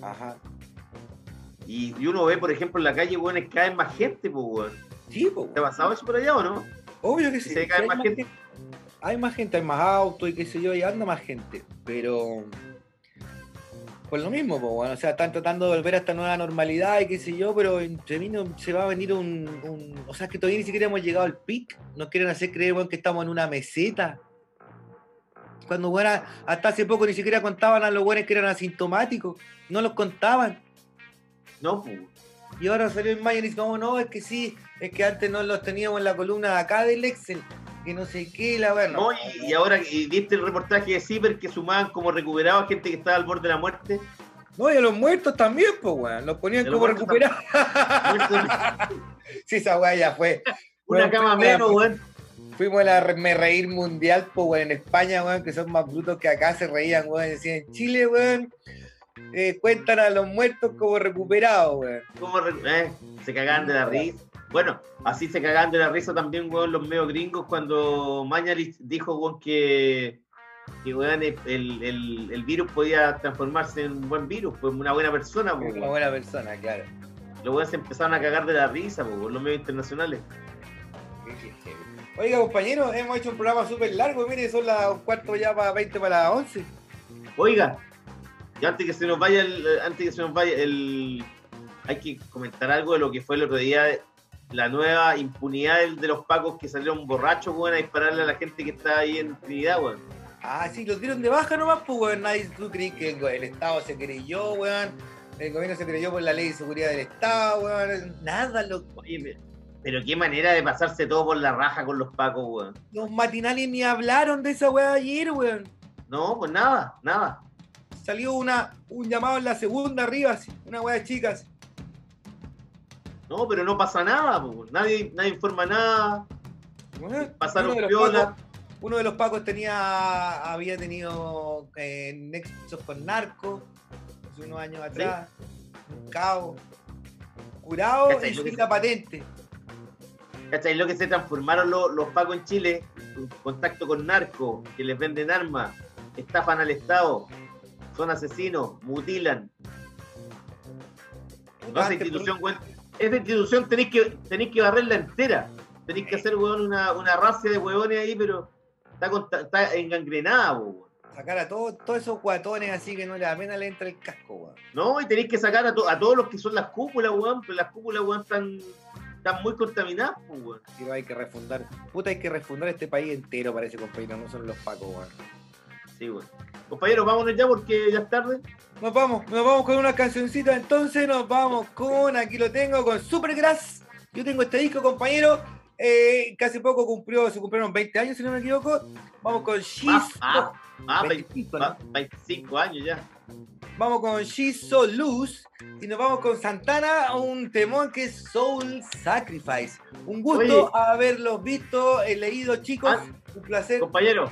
Ajá. Y, y uno ve, por ejemplo, en la calle, cada vez más gente, pues, weón. Sí, pues, ¿Te ha pasado eso por allá o no? Obvio que Sí, se cae sí, hay, más más gente. gente. Hay más gente, hay más autos y qué sé yo, y anda más gente. Pero. Pues lo mismo, pues, bueno, o sea, están tratando de volver a esta nueva normalidad y qué sé yo, pero entre mí no- se va a venir un, un- O sea, es que todavía ni siquiera hemos llegado al pic. Nos quieren hacer creer, weón, que estamos en una meseta. Cuando, bueno, hasta hace poco ni siquiera contaban a los buenos que eran asintomáticos. No los contaban. No, pues. Y ahora salió el mayo y dice, no, no, es que sí, es que antes no los teníamos en la columna de acá del Excel, que no sé qué, la verdad. No, y, y ahora y viste el reportaje de Ciber que sumaban como recuperados gente que estaba al borde de la muerte. No, y a los muertos también, pues, weón. Los ponían los como recuperados. (laughs) sí, esa weá ya fue. Una cama menos, weón. Fuimos a la Me Reír Mundial, pues, weón, en España, weón, que son más brutos que acá, se reían, weón. Decían, en Chile, weón, eh, cuentan a los muertos como recuperados, weón. ¿Cómo re- eh, se cagaban de la risa. Bueno, así se cagaban de la risa también, weón, los medio gringos cuando Mañalich dijo, weón, que, que weón, el, el- el virus podía transformarse en un buen virus, pues una buena persona, pues, Una weón. buena persona, claro. Los weones se empezaron a cagar de la risa, pues, weón, los medios internacionales. Oiga, compañeros, hemos hecho un programa súper largo, mire, son las cuarto ya para 20 para las 11. Oiga, y antes que se nos vaya el, antes que se nos vaya el, hay que comentar algo de lo que fue el otro día, la nueva impunidad de los pacos que salieron borrachos, weón, a dispararle a la gente que está ahí en Trinidad, weón. Ah, sí, los dieron de baja nomás, pues, weón. Nadie, tú crees que el, el Estado se creyó, weón. El gobierno se creyó por la ley de seguridad del Estado, weón. Nada, me- pero qué manera de pasarse todo por la raja con los pacos, weón. los matinales ni hablaron de esa weá ayer, weón. No, pues nada, nada. Salió una, un llamado en la segunda arriba, así, una weá de chicas. No, pero no pasa nada. Nadie, nadie informa nada. Pasaron uno de los piola. pacos, uno de los pacos tenía, había tenido eh, nexos con narcos hace unos años atrás, un cabo, curado y sin la patente. ¿Cachai? Lo que se transformaron los, los pacos en Chile, en contacto con narcos, que les venden armas, estafan al Estado, son asesinos, mutilan. No, esa institución, esa institución tenéis que, tenéis que barrerla entera. Tenéis que hacer, weón, una, una racia de huevones ahí, pero está, está engangrenada, weón. sacar a todos, todos esos guatones así que no le da pena le entra el casco, weón. No, y tenéis que sacar a, to- a todos los que son las cúpulas, weón, pero las cúpulas, weón, están, están muy contaminadas, weón. Hay que refundar. Puta, hay que refundar este país entero, parece, compañero. No son los pacos, weón. Sí, weón. Compañeros, vámonos ya porque ya es tarde. Nos vamos, nos vamos con una cancioncita. Entonces nos vamos con, aquí lo tengo, con Supergrass. Yo tengo este disco, compañero. Eh, hace poco cumplió, se cumplieron 20 años, si no me equivoco. Vamos con She's. Ah, ah, 25, ¿no? va- 25 años ya. Vamos con She's So Loose. Y nos vamos con Santana, un temón que es Soul Sacrifice. Un gusto Oye. haberlos visto, eh, leído, chicos. Ah, un placer. Compañeros,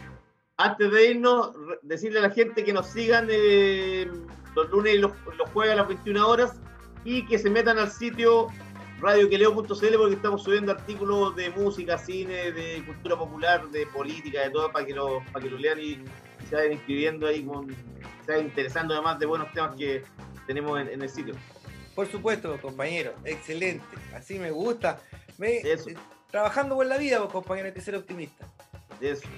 antes de irnos, decirle a la gente que nos sigan eh, los lunes y los, los jueves a las 21 horas y que se metan al sitio radioqueleo.cl porque estamos subiendo artículos de música, cine, de cultura popular, de política, de todo, para que lo, para que lo lean y, y se vayan inscribiendo ahí, con, se vayan interesando además de buenos temas que tenemos en, en el sitio. Por supuesto, compañero. Excelente. Así me gusta. Me- Eso. eh, trabajando por la vida, compañero, hay que ser optimista. Eso.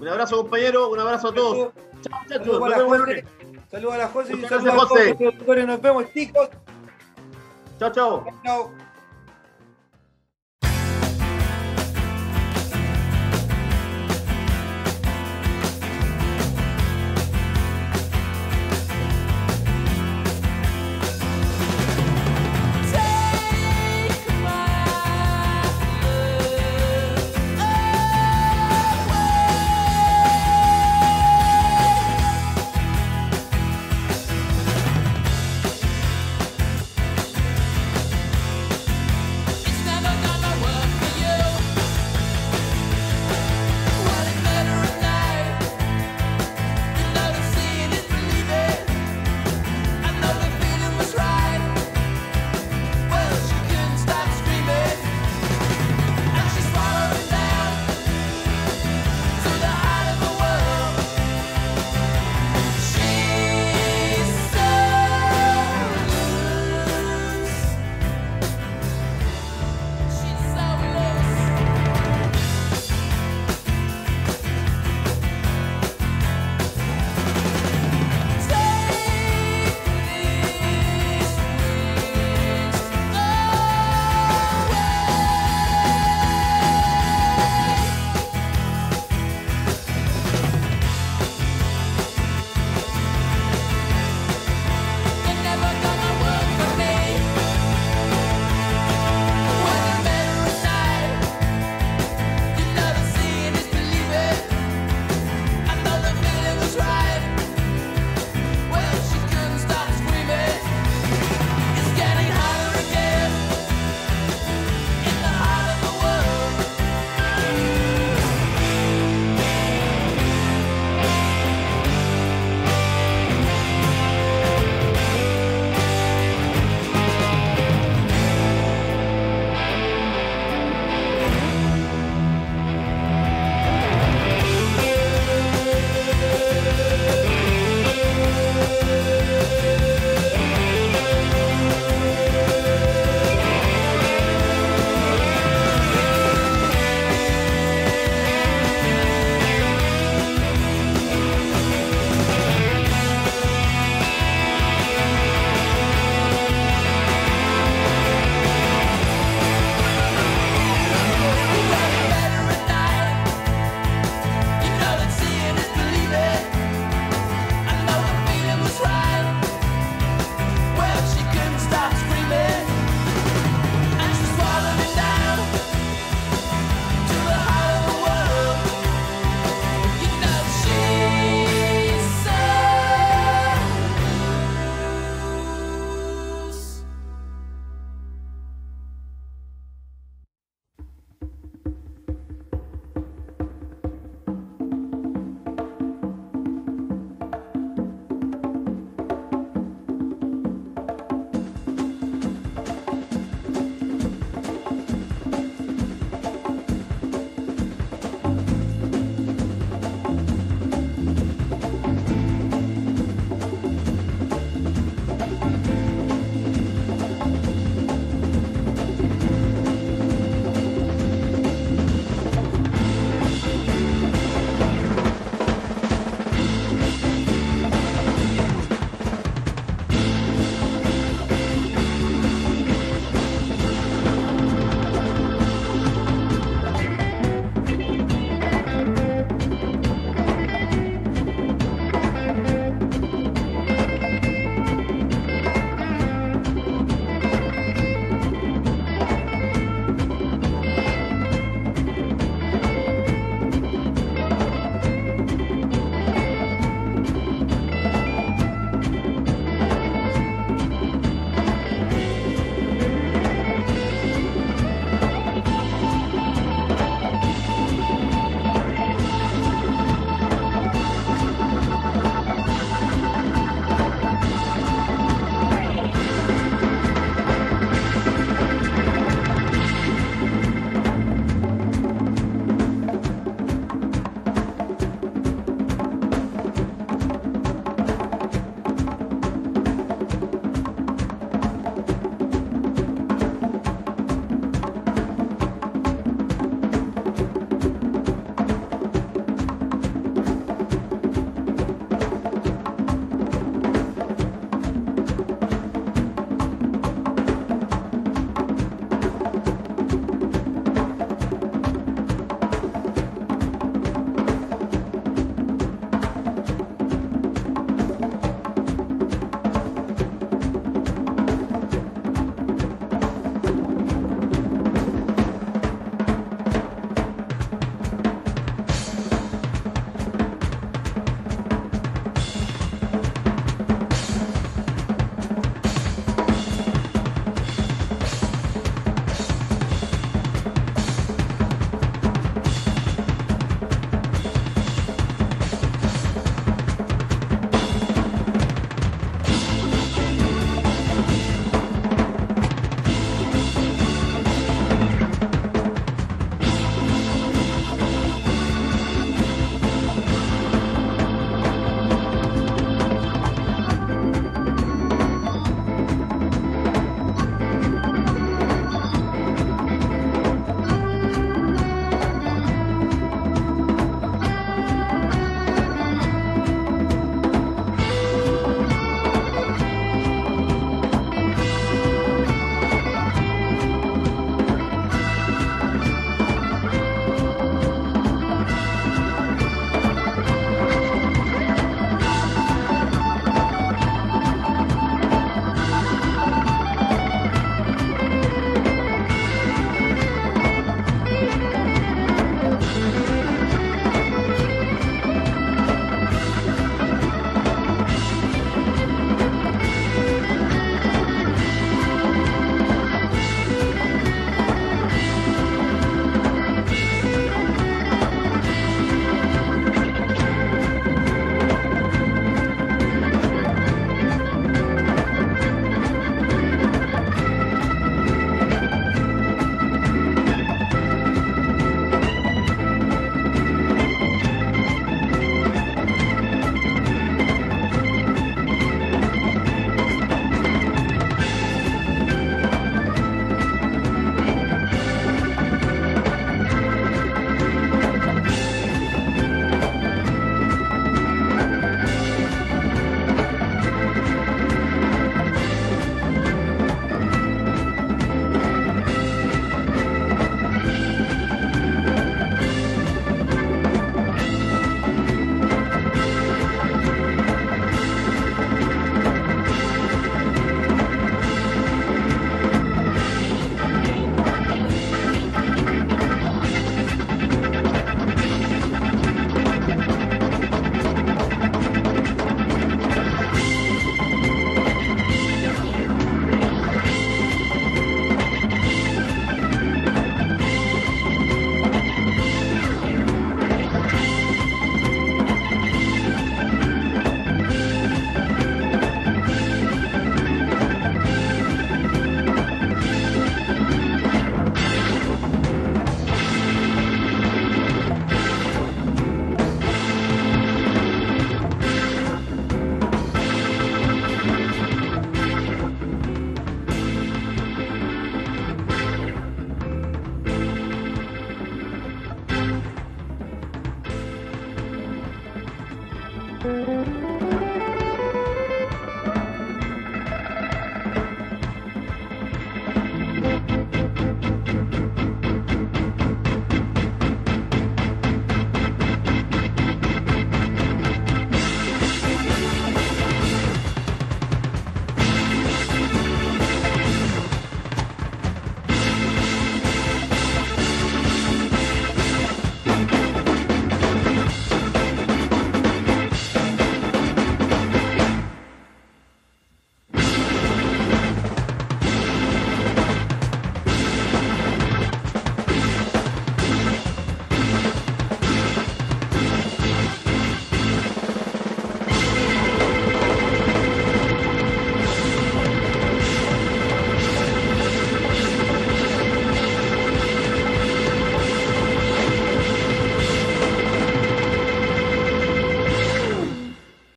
Un abrazo, compañero, un abrazo a todos. Chao, muchachos, Saludos a la José. Saludos a la José y Muchas saludos a gracias, todos José. los productores. Nos vemos, chicos. Chao, chao. Chao.